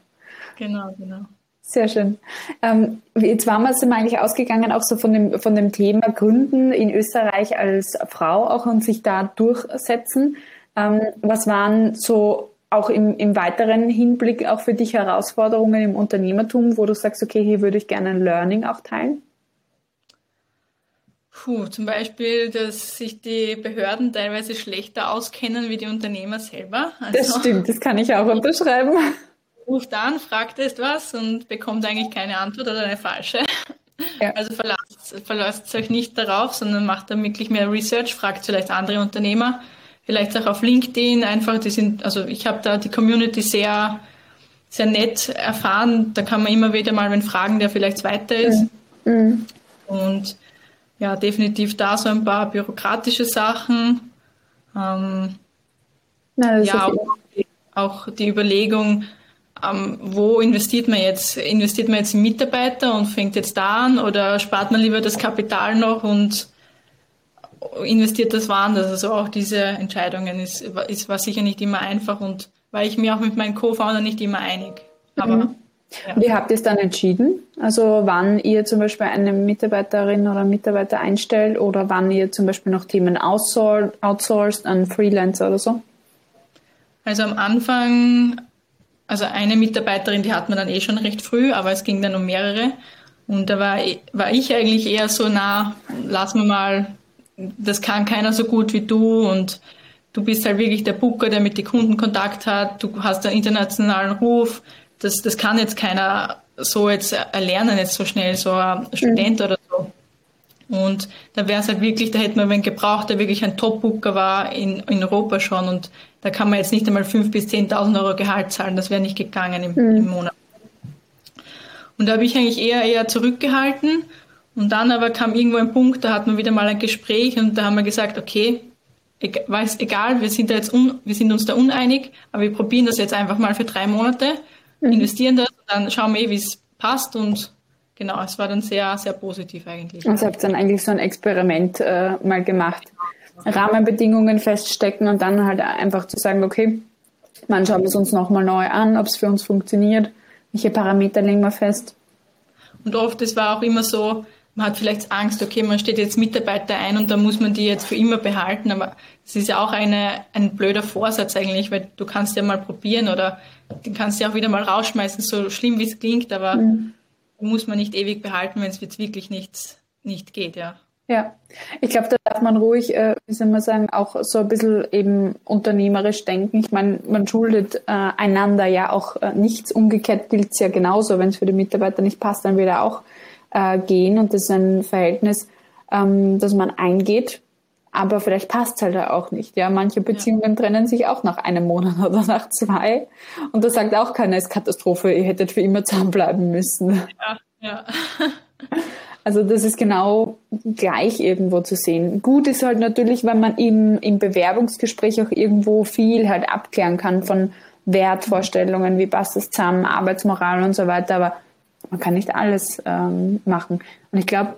Genau, genau. Sehr schön. Ähm, jetzt waren wir, sind wir eigentlich ausgegangen auch so von dem, von dem Thema Gründen in Österreich als Frau auch und sich da durchsetzen. Ähm, was waren so auch im, im weiteren Hinblick auch für dich Herausforderungen im Unternehmertum, wo du sagst, okay, hier würde ich gerne ein Learning auch teilen? Puh, zum Beispiel, dass sich die Behörden teilweise schlechter auskennen wie die Unternehmer selber. Also, das stimmt, das kann ich auch [LAUGHS] unterschreiben ruft an, fragt etwas und bekommt eigentlich keine Antwort oder eine falsche. Ja. Also verlasst, verlasst euch nicht darauf, sondern macht dann wirklich mehr Research, fragt vielleicht andere Unternehmer, vielleicht auch auf LinkedIn einfach, die sind, also ich habe da die Community sehr, sehr nett erfahren, da kann man immer wieder mal, wenn Fragen, der vielleicht weiter ist. Mhm. Und ja, definitiv da so ein paar bürokratische Sachen. Ähm, Na, ja, auch, auch die Überlegung, ähm, wo investiert man jetzt? Investiert man jetzt in Mitarbeiter und fängt jetzt da an oder spart man lieber das Kapital noch und investiert das woanders? Also auch diese Entscheidungen ist, ist war sicher nicht immer einfach und war ich mir auch mit meinen Co-Founder nicht immer einig. Aber mhm. ja. Wie habt ihr es dann entschieden? Also wann ihr zum Beispiel eine Mitarbeiterin oder Mitarbeiter einstellt oder wann ihr zum Beispiel noch Themen outsourced an Freelancer oder so? Also am Anfang also eine Mitarbeiterin, die hat man dann eh schon recht früh, aber es ging dann um mehrere. Und da war, war ich eigentlich eher so, na, lass mir mal, das kann keiner so gut wie du und du bist halt wirklich der Booker, der mit den Kunden Kontakt hat, du hast einen internationalen Ruf, das, das kann jetzt keiner so jetzt erlernen, jetzt so schnell, so ein Student mhm. oder so. Und da wäre es halt wirklich, da hätte man wen gebraucht, der wirklich ein Top-Booker war in, in Europa schon. Und da kann man jetzt nicht einmal 5.000 bis 10.000 Euro Gehalt zahlen. Das wäre nicht gegangen im, mhm. im Monat. Und da habe ich eigentlich eher, eher zurückgehalten. Und dann aber kam irgendwo ein Punkt, da hat man wieder mal ein Gespräch und da haben wir gesagt, okay, egal, wir sind da jetzt un, wir sind uns da uneinig, aber wir probieren das jetzt einfach mal für drei Monate, mhm. investieren das, dann schauen wir eh, wie es passt und genau, es war dann sehr, sehr positiv eigentlich. Also habt dann eigentlich so ein Experiment äh, mal gemacht. Rahmenbedingungen feststecken und dann halt einfach zu sagen, okay, man schauen wir es uns nochmal neu an, ob es für uns funktioniert, welche Parameter legen wir fest. Und oft, es war auch immer so, man hat vielleicht Angst, okay, man steht jetzt Mitarbeiter ein und da muss man die jetzt für immer behalten, aber es ist ja auch eine, ein blöder Vorsatz eigentlich, weil du kannst ja mal probieren oder den kannst du ja auch wieder mal rausschmeißen, so schlimm wie es klingt, aber mhm muss man nicht ewig behalten, wenn es jetzt wirklich nicht, nicht geht, ja. Ja, ich glaube, da darf man ruhig, äh, wie soll man sagen, auch so ein bisschen eben unternehmerisch denken. Ich meine, man schuldet äh, einander ja auch äh, nichts. Umgekehrt gilt es ja genauso. Wenn es für die Mitarbeiter nicht passt, dann wird er auch äh, gehen. Und das ist ein Verhältnis, ähm, das man eingeht. Aber vielleicht passt es halt auch nicht. Ja, manche Beziehungen ja. trennen sich auch nach einem Monat [LAUGHS] oder nach zwei. Und da sagt auch keiner, es ist Katastrophe, ihr hättet für immer zusammenbleiben müssen. Ja, ja. [LAUGHS] Also das ist genau gleich irgendwo zu sehen. Gut ist halt natürlich, wenn man im, im Bewerbungsgespräch auch irgendwo viel halt abklären kann von Wertvorstellungen, wie passt es zusammen, Arbeitsmoral und so weiter, aber man kann nicht alles ähm, machen. Und ich glaube,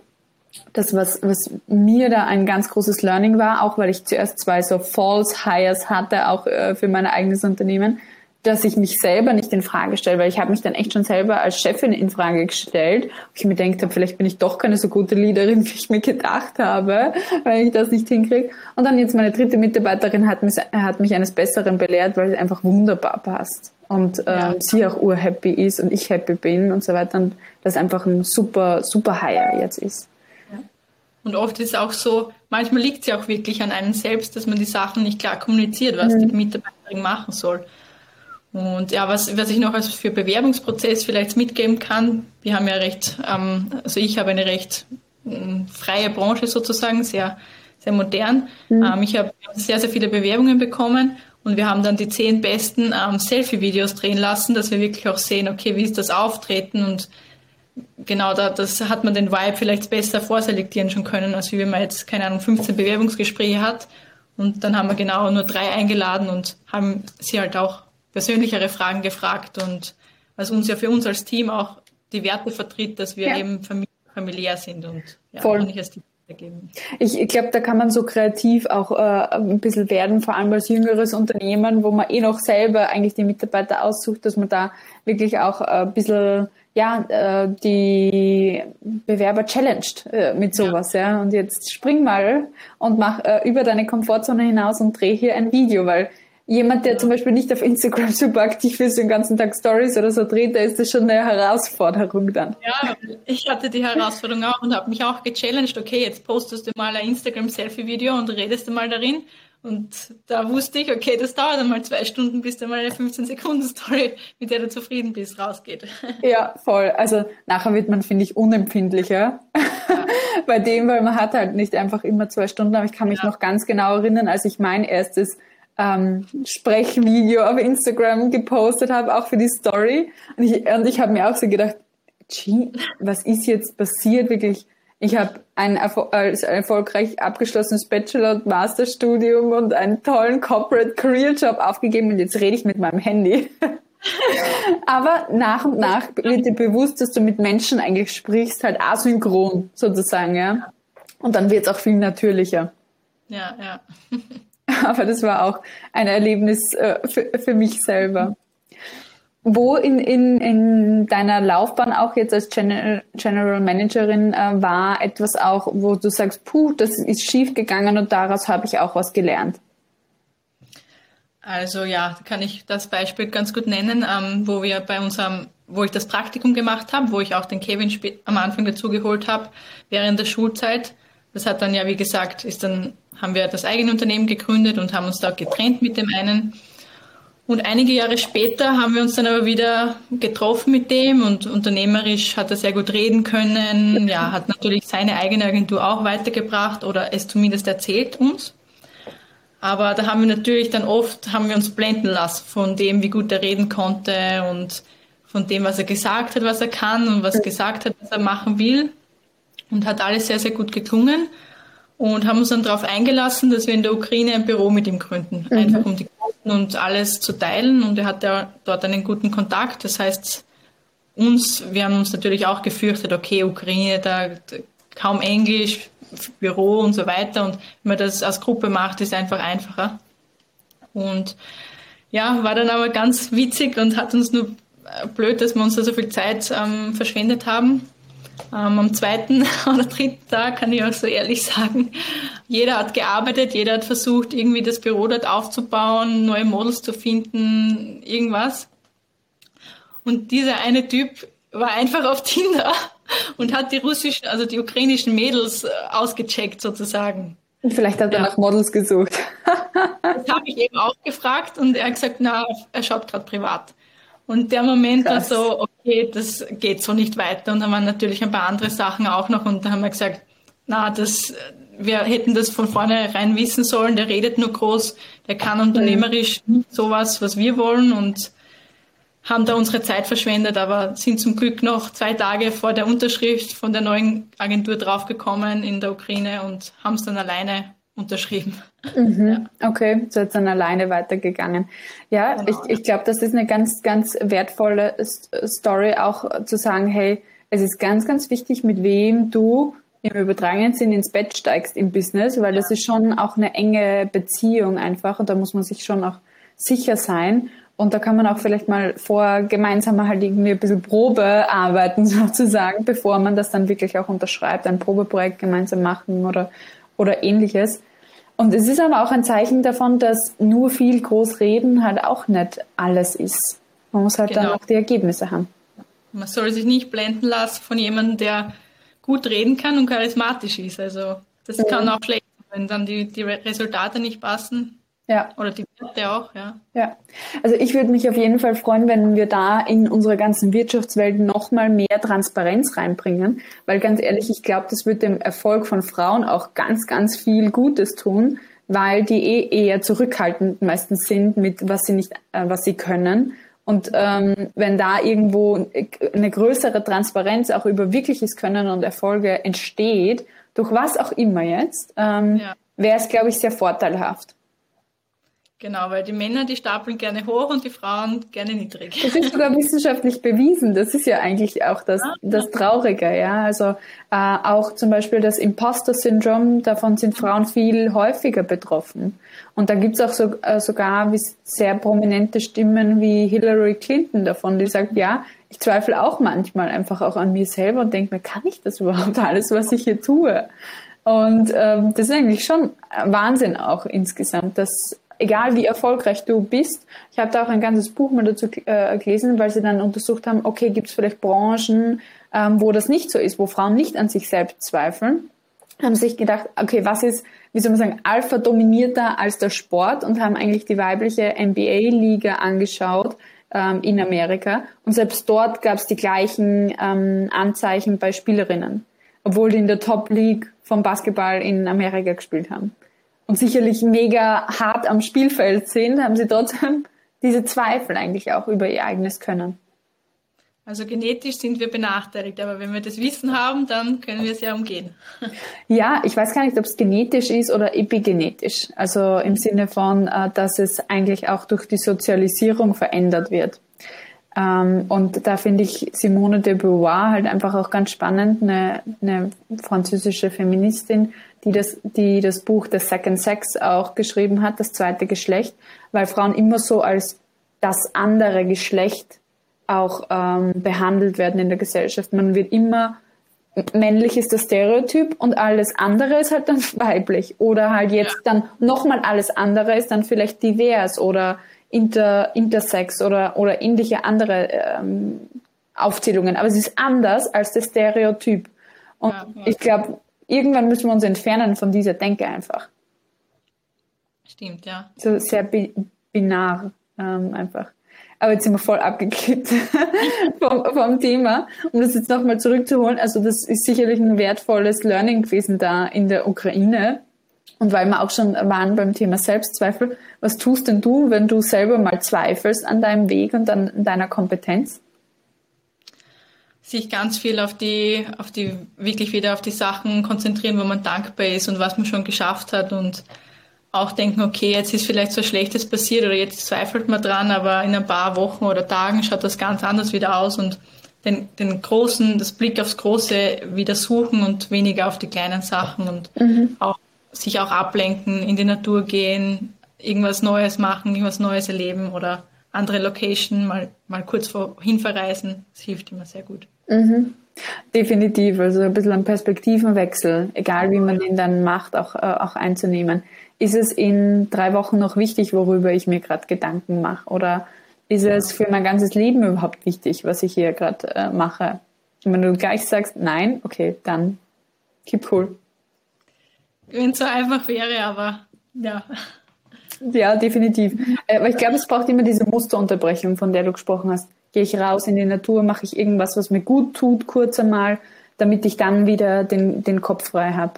das, was, was mir da ein ganz großes Learning war, auch weil ich zuerst zwei so False Hires hatte, auch äh, für mein eigenes Unternehmen, dass ich mich selber nicht in Frage stelle, weil ich habe mich dann echt schon selber als Chefin in Frage gestellt. Ich mir gedacht habe, vielleicht bin ich doch keine so gute Leaderin, [LAUGHS] wie ich mir gedacht habe, weil ich das nicht hinkriege. Und dann jetzt meine dritte Mitarbeiterin hat mich, hat mich eines Besseren belehrt, weil es einfach wunderbar passt. Und ähm, ja. sie auch urhappy ist und ich happy bin und so weiter. Und das einfach ein super, super Hire jetzt ist. Und oft ist es auch so, manchmal liegt es ja auch wirklich an einem selbst, dass man die Sachen nicht klar kommuniziert, was mhm. die Mitarbeiterin machen soll. Und ja, was, was ich noch als für Bewerbungsprozess vielleicht mitgeben kann, wir haben ja recht, ähm, also ich habe eine recht ähm, freie Branche sozusagen, sehr, sehr modern. Mhm. Ähm, ich habe sehr, sehr viele Bewerbungen bekommen und wir haben dann die zehn besten ähm, Selfie-Videos drehen lassen, dass wir wirklich auch sehen, okay, wie ist das Auftreten und genau, da das hat man den Vibe vielleicht besser vorselektieren schon können, als wie wenn man jetzt, keine Ahnung, 15 Bewerbungsgespräche hat. Und dann haben wir genau nur drei eingeladen und haben sie halt auch persönlichere Fragen gefragt und was uns ja für uns als Team auch die Werte vertritt, dass wir ja. eben familiär sind und ja, Voll. nicht als Team Ich, ich glaube, da kann man so kreativ auch äh, ein bisschen werden, vor allem als jüngeres Unternehmen, wo man eh noch selber eigentlich die Mitarbeiter aussucht, dass man da wirklich auch äh, ein bisschen ja, äh, die Bewerber challenged äh, mit sowas, ja. ja. Und jetzt spring mal und mach äh, über deine Komfortzone hinaus und dreh hier ein Video, weil jemand, der zum Beispiel nicht auf Instagram [LAUGHS] super aktiv ist, den ganzen Tag Stories oder so dreht, da ist das schon eine Herausforderung dann. Ja, ich hatte die Herausforderung auch und habe mich auch gechallenged, okay, jetzt postest du mal ein Instagram-Selfie-Video und redest du mal darin. Und da wusste ich, okay, das dauert einmal zwei Stunden, bis dann mal eine 15-Sekunden-Story, mit der du zufrieden bist, rausgeht. [LAUGHS] Ja, voll. Also nachher wird man, finde ich, unempfindlicher ja. bei dem, weil man hat halt nicht einfach immer zwei Stunden, aber ich kann mich ja. noch ganz genau erinnern, als ich mein erstes ähm, Sprechvideo auf Instagram gepostet habe, auch für die Story. Und ich, und ich habe mir auch so gedacht, gee, was ist jetzt passiert? Wirklich, ich habe ein als erfolgreich abgeschlossenes Bachelor- und Masterstudium und einen tollen Corporate Career Job aufgegeben und jetzt rede ich mit meinem Handy. [LAUGHS] Aber nach und nach wird dir bewusst, dass du mit Menschen eigentlich sprichst, halt asynchron sozusagen, ja. Und dann wird es auch viel natürlicher. Ja, ja. [LAUGHS] [LAUGHS] Aber das war auch ein Erlebnis äh, für, für mich selber. Wo in, in, in deiner Laufbahn auch jetzt als General, General Managerin äh, war etwas auch, wo du sagst, puh, das ist schief gegangen und daraus habe ich auch was gelernt? Also ja, kann ich das Beispiel ganz gut nennen, ähm, wo wir bei unserem, wo ich das Praktikum gemacht habe, wo ich auch den Kevin am Anfang dazugeholt habe während der Schulzeit. Das hat dann ja, wie gesagt, ist dann haben wir das eigene Unternehmen gegründet und haben uns da getrennt mit dem einen. Und einige Jahre später haben wir uns dann aber wieder getroffen mit dem und unternehmerisch hat er sehr gut reden können. Ja, hat natürlich seine eigene Agentur auch weitergebracht oder es zumindest erzählt uns. Aber da haben wir natürlich dann oft, haben wir uns blenden lassen von dem, wie gut er reden konnte und von dem, was er gesagt hat, was er kann und was gesagt hat, was er machen will. Und hat alles sehr, sehr gut geklungen. Und haben uns dann darauf eingelassen, dass wir in der Ukraine ein Büro mit ihm gründen. Mhm. Einfach um die Kunden und alles zu teilen. Und er hat ja dort einen guten Kontakt. Das heißt, uns, wir haben uns natürlich auch gefürchtet, okay, Ukraine, da kaum Englisch, Büro und so weiter. Und wenn man das als Gruppe macht, ist es einfach einfacher. Und ja, war dann aber ganz witzig und hat uns nur blöd, dass wir uns da so viel Zeit ähm, verschwendet haben. Ähm, am zweiten [LAUGHS] oder dritten Tag kann ich auch so ehrlich sagen, jeder hat gearbeitet, jeder hat versucht, irgendwie das Büro dort aufzubauen, neue Models zu finden, irgendwas. Und dieser eine Typ war einfach auf [LAUGHS] Tinder und hat die russischen, also die ukrainischen Mädels äh, ausgecheckt sozusagen. Und vielleicht hat er ja. nach Models gesucht. [LAUGHS] das habe ich eben auch gefragt und er hat gesagt, na, er schaut gerade privat. Und der Moment Krass. war so, okay, das geht so nicht weiter. Und dann waren natürlich ein paar andere Sachen auch noch. Und da haben wir gesagt, na, das, wir hätten das von vornherein wissen sollen, der redet nur groß, der kann unternehmerisch nicht sowas, was wir wollen. Und haben da unsere Zeit verschwendet, aber sind zum Glück noch zwei Tage vor der Unterschrift von der neuen Agentur draufgekommen in der Ukraine und haben es dann alleine unterschrieben. Mhm, ja. Okay, so jetzt dann alleine weitergegangen. Ja, genau. ich, ich glaube, das ist eine ganz, ganz wertvolle Story, auch zu sagen, hey, es ist ganz, ganz wichtig, mit wem du im übertragenen Sinn ins Bett steigst im Business, weil ja. das ist schon auch eine enge Beziehung einfach und da muss man sich schon auch sicher sein. Und da kann man auch vielleicht mal vor gemeinsam halt irgendwie ein bisschen Probe arbeiten [LAUGHS] sozusagen, bevor man das dann wirklich auch unterschreibt, ein Probeprojekt gemeinsam machen oder, oder ähnliches. Und es ist aber auch ein Zeichen davon, dass nur viel groß reden halt auch nicht alles ist. Man muss halt genau. dann auch die Ergebnisse haben. Man soll sich nicht blenden lassen von jemandem, der gut reden kann und charismatisch ist. Also das ja. kann auch schlecht sein, wenn dann die, die Resultate nicht passen. Ja. Oder die Werte auch, ja. Ja. Also ich würde mich auf jeden Fall freuen, wenn wir da in unserer ganzen Wirtschaftswelt nochmal mehr Transparenz reinbringen, weil ganz ehrlich, ich glaube, das wird dem Erfolg von Frauen auch ganz, ganz viel Gutes tun, weil die eh eher zurückhaltend meistens sind mit was sie nicht, äh, was sie können. Und ähm, wenn da irgendwo eine größere Transparenz auch über wirkliches Können und Erfolge entsteht, durch was auch immer jetzt, ähm, ja. wäre es, glaube ich, sehr vorteilhaft. Genau, weil die Männer, die stapeln gerne hoch und die Frauen gerne niedrig. Das ist sogar wissenschaftlich bewiesen. Das ist ja eigentlich auch das, das Traurige, ja. Also äh, auch zum Beispiel das Imposter-Syndrom, davon sind Frauen viel häufiger betroffen. Und da gibt's auch so, äh, sogar sehr prominente Stimmen wie Hillary Clinton davon, die sagt, ja, ich zweifle auch manchmal einfach auch an mir selber und denke mir, kann ich das überhaupt alles, was ich hier tue? Und ähm, das ist eigentlich schon Wahnsinn auch insgesamt, dass egal wie erfolgreich du bist. Ich habe da auch ein ganzes Buch mal dazu äh, gelesen, weil sie dann untersucht haben, okay, gibt es vielleicht Branchen, ähm, wo das nicht so ist, wo Frauen nicht an sich selbst zweifeln. Haben sich gedacht, okay, was ist, wie soll man sagen, alpha dominierter als der Sport und haben eigentlich die weibliche NBA-Liga angeschaut ähm, in Amerika. Und selbst dort gab es die gleichen ähm, Anzeichen bei Spielerinnen, obwohl die in der Top League vom Basketball in Amerika gespielt haben und sicherlich mega hart am Spielfeld sind, haben sie trotzdem [LAUGHS] diese Zweifel eigentlich auch über ihr eigenes Können. Also genetisch sind wir benachteiligt, aber wenn wir das Wissen haben, dann können wir es ja umgehen. [LAUGHS] Ja, ich weiß gar nicht, ob es genetisch ist oder epigenetisch. Also im Sinne von, äh, dass es eigentlich auch durch die Sozialisierung verändert wird. Ähm, und da finde ich Simone de Beauvoir halt einfach auch ganz spannend, eine, eine französische Feministin, die das, die das Buch The Second Sex auch geschrieben hat, das zweite Geschlecht, weil Frauen immer so als das andere Geschlecht auch ähm, behandelt werden in der Gesellschaft. Man wird immer männlich ist das Stereotyp und alles andere ist halt dann [LAUGHS] weiblich oder halt jetzt dann nochmal alles andere ist dann vielleicht divers oder inter, intersex oder, oder ähnliche andere ähm, Aufzählungen. Aber es ist anders als das Stereotyp. Und ja, ja. ich glaube, irgendwann müssen wir uns entfernen von dieser Denke einfach. Stimmt, ja. So sehr binar ähm, einfach. Aber jetzt sind wir voll abgekippt [LAUGHS] vom, vom Thema. Um das jetzt nochmal zurückzuholen, also das ist sicherlich ein wertvolles Learning gewesen da in der Ukraine. Und weil wir auch schon waren beim Thema Selbstzweifel, was tust denn du, wenn du selber mal zweifelst an deinem Weg und an deiner Kompetenz? Sich ganz viel auf die, auf die, wirklich wieder auf die Sachen konzentrieren, wo man dankbar ist und was man schon geschafft hat und auch denken, okay, jetzt ist vielleicht so Schlechtes passiert oder jetzt zweifelt man dran, aber in ein paar Wochen oder Tagen schaut das ganz anders wieder aus und den, den großen, das Blick aufs Große wieder suchen und weniger auf die kleinen Sachen und mhm. auch sich auch ablenken, in die Natur gehen, irgendwas Neues machen, irgendwas Neues erleben oder andere Location mal, mal kurz vorhin verreisen. Das hilft immer sehr gut. Mhm. Definitiv, also ein bisschen ein Perspektivenwechsel, egal wie man den dann macht, auch, äh, auch einzunehmen. Ist es in drei Wochen noch wichtig, worüber ich mir gerade Gedanken mache? Oder ist es für mein ganzes Leben überhaupt wichtig, was ich hier gerade äh, mache? Und wenn du gleich sagst, nein, okay, dann keep cool. Wenn es so einfach wäre, aber ja. Ja, definitiv. Äh, aber ich glaube, es braucht immer diese Musterunterbrechung, von der du gesprochen hast. Gehe ich raus in die Natur, mache ich irgendwas, was mir gut tut, kurz einmal, damit ich dann wieder den, den Kopf frei habe.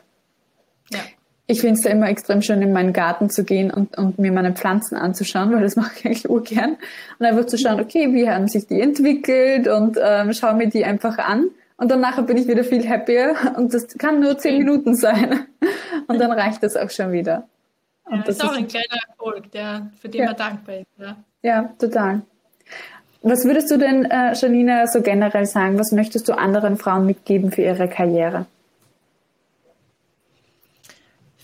Ja ich finde es da immer extrem schön, in meinen Garten zu gehen und, und mir meine Pflanzen anzuschauen, [LAUGHS] weil das mache ich eigentlich urgern. Und einfach zu schauen, okay, wie haben sich die entwickelt und ähm, schaue mir die einfach an. Und dann nachher bin ich wieder viel happier und das kann nur zehn Minuten sein. Und dann reicht das auch schon wieder. Und ja, das ist auch ein kleiner Erfolg, der, für den ja. man dankbar ist. Ja? ja, total. Was würdest du denn, äh, Janina, so generell sagen? Was möchtest du anderen Frauen mitgeben für ihre Karriere?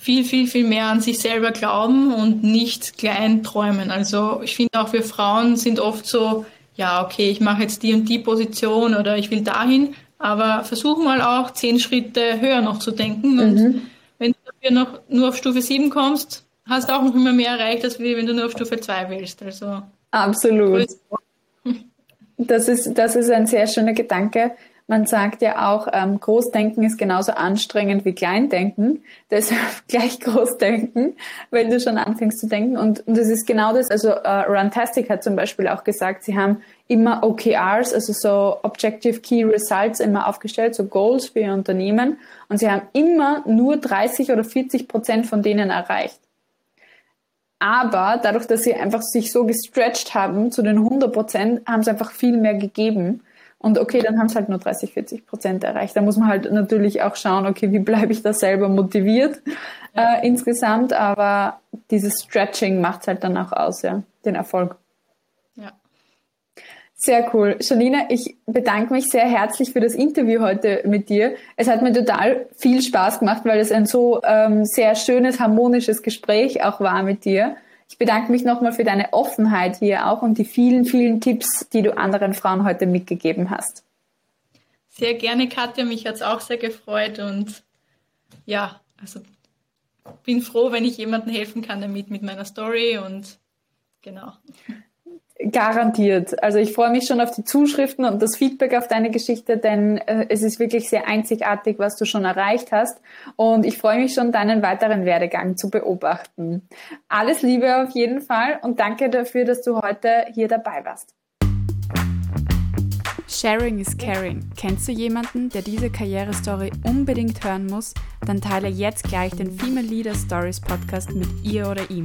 viel, viel, viel mehr an sich selber glauben und nicht klein träumen. Also ich finde auch wir Frauen sind oft so, ja, okay, ich mache jetzt die und die Position oder ich will dahin, aber versuch mal auch zehn Schritte höher noch zu denken. Und mhm. wenn du dafür noch nur auf Stufe 7 kommst, hast du auch noch immer mehr erreicht, als wenn du nur auf Stufe 2 willst. Also Absolut. Das ist, das ist ein sehr schöner Gedanke. Man sagt ja auch, ähm, Großdenken ist genauso anstrengend wie Kleindenken. [LAUGHS] Deshalb gleich Großdenken, wenn du schon anfängst zu denken. Und, und das ist genau das. Also äh, Runtastic hat zum Beispiel auch gesagt, sie haben immer OKRs, also so Objective Key Results immer aufgestellt, so Goals für ihr Unternehmen. Und sie haben immer nur 30 oder 40 Prozent von denen erreicht. Aber dadurch, dass sie einfach sich so gestretched haben zu den 100 Prozent, haben sie einfach viel mehr gegeben. Und okay, dann haben es halt nur 30, 40 Prozent erreicht. Da muss man halt natürlich auch schauen, okay, wie bleibe ich da selber motiviert ja. äh, insgesamt. Aber dieses Stretching macht es halt dann auch aus, ja, den Erfolg. Ja. Sehr cool. Janina, ich bedanke mich sehr herzlich für das Interview heute mit dir. Es hat mir total viel Spaß gemacht, weil es ein so ähm, sehr schönes, harmonisches Gespräch auch war mit dir. Ich bedanke mich nochmal für deine Offenheit hier auch und die vielen, vielen Tipps, die du anderen Frauen heute mitgegeben hast. Sehr gerne, Katja. Mich hat es auch sehr gefreut und ja, also bin froh, wenn ich jemandem helfen kann damit mit meiner Story und genau. Garantiert. Also ich freue mich schon auf die Zuschriften und das Feedback auf deine Geschichte, denn äh, es ist wirklich sehr einzigartig, was du schon erreicht hast. Und ich freue mich schon, deinen weiteren Werdegang zu beobachten. Alles Liebe auf jeden Fall und danke dafür, dass du heute hier dabei warst. Sharing is caring. Kennst du jemanden, der diese Karrierestory unbedingt hören muss? Dann teile jetzt gleich den Female Leader Stories Podcast mit ihr oder ihm.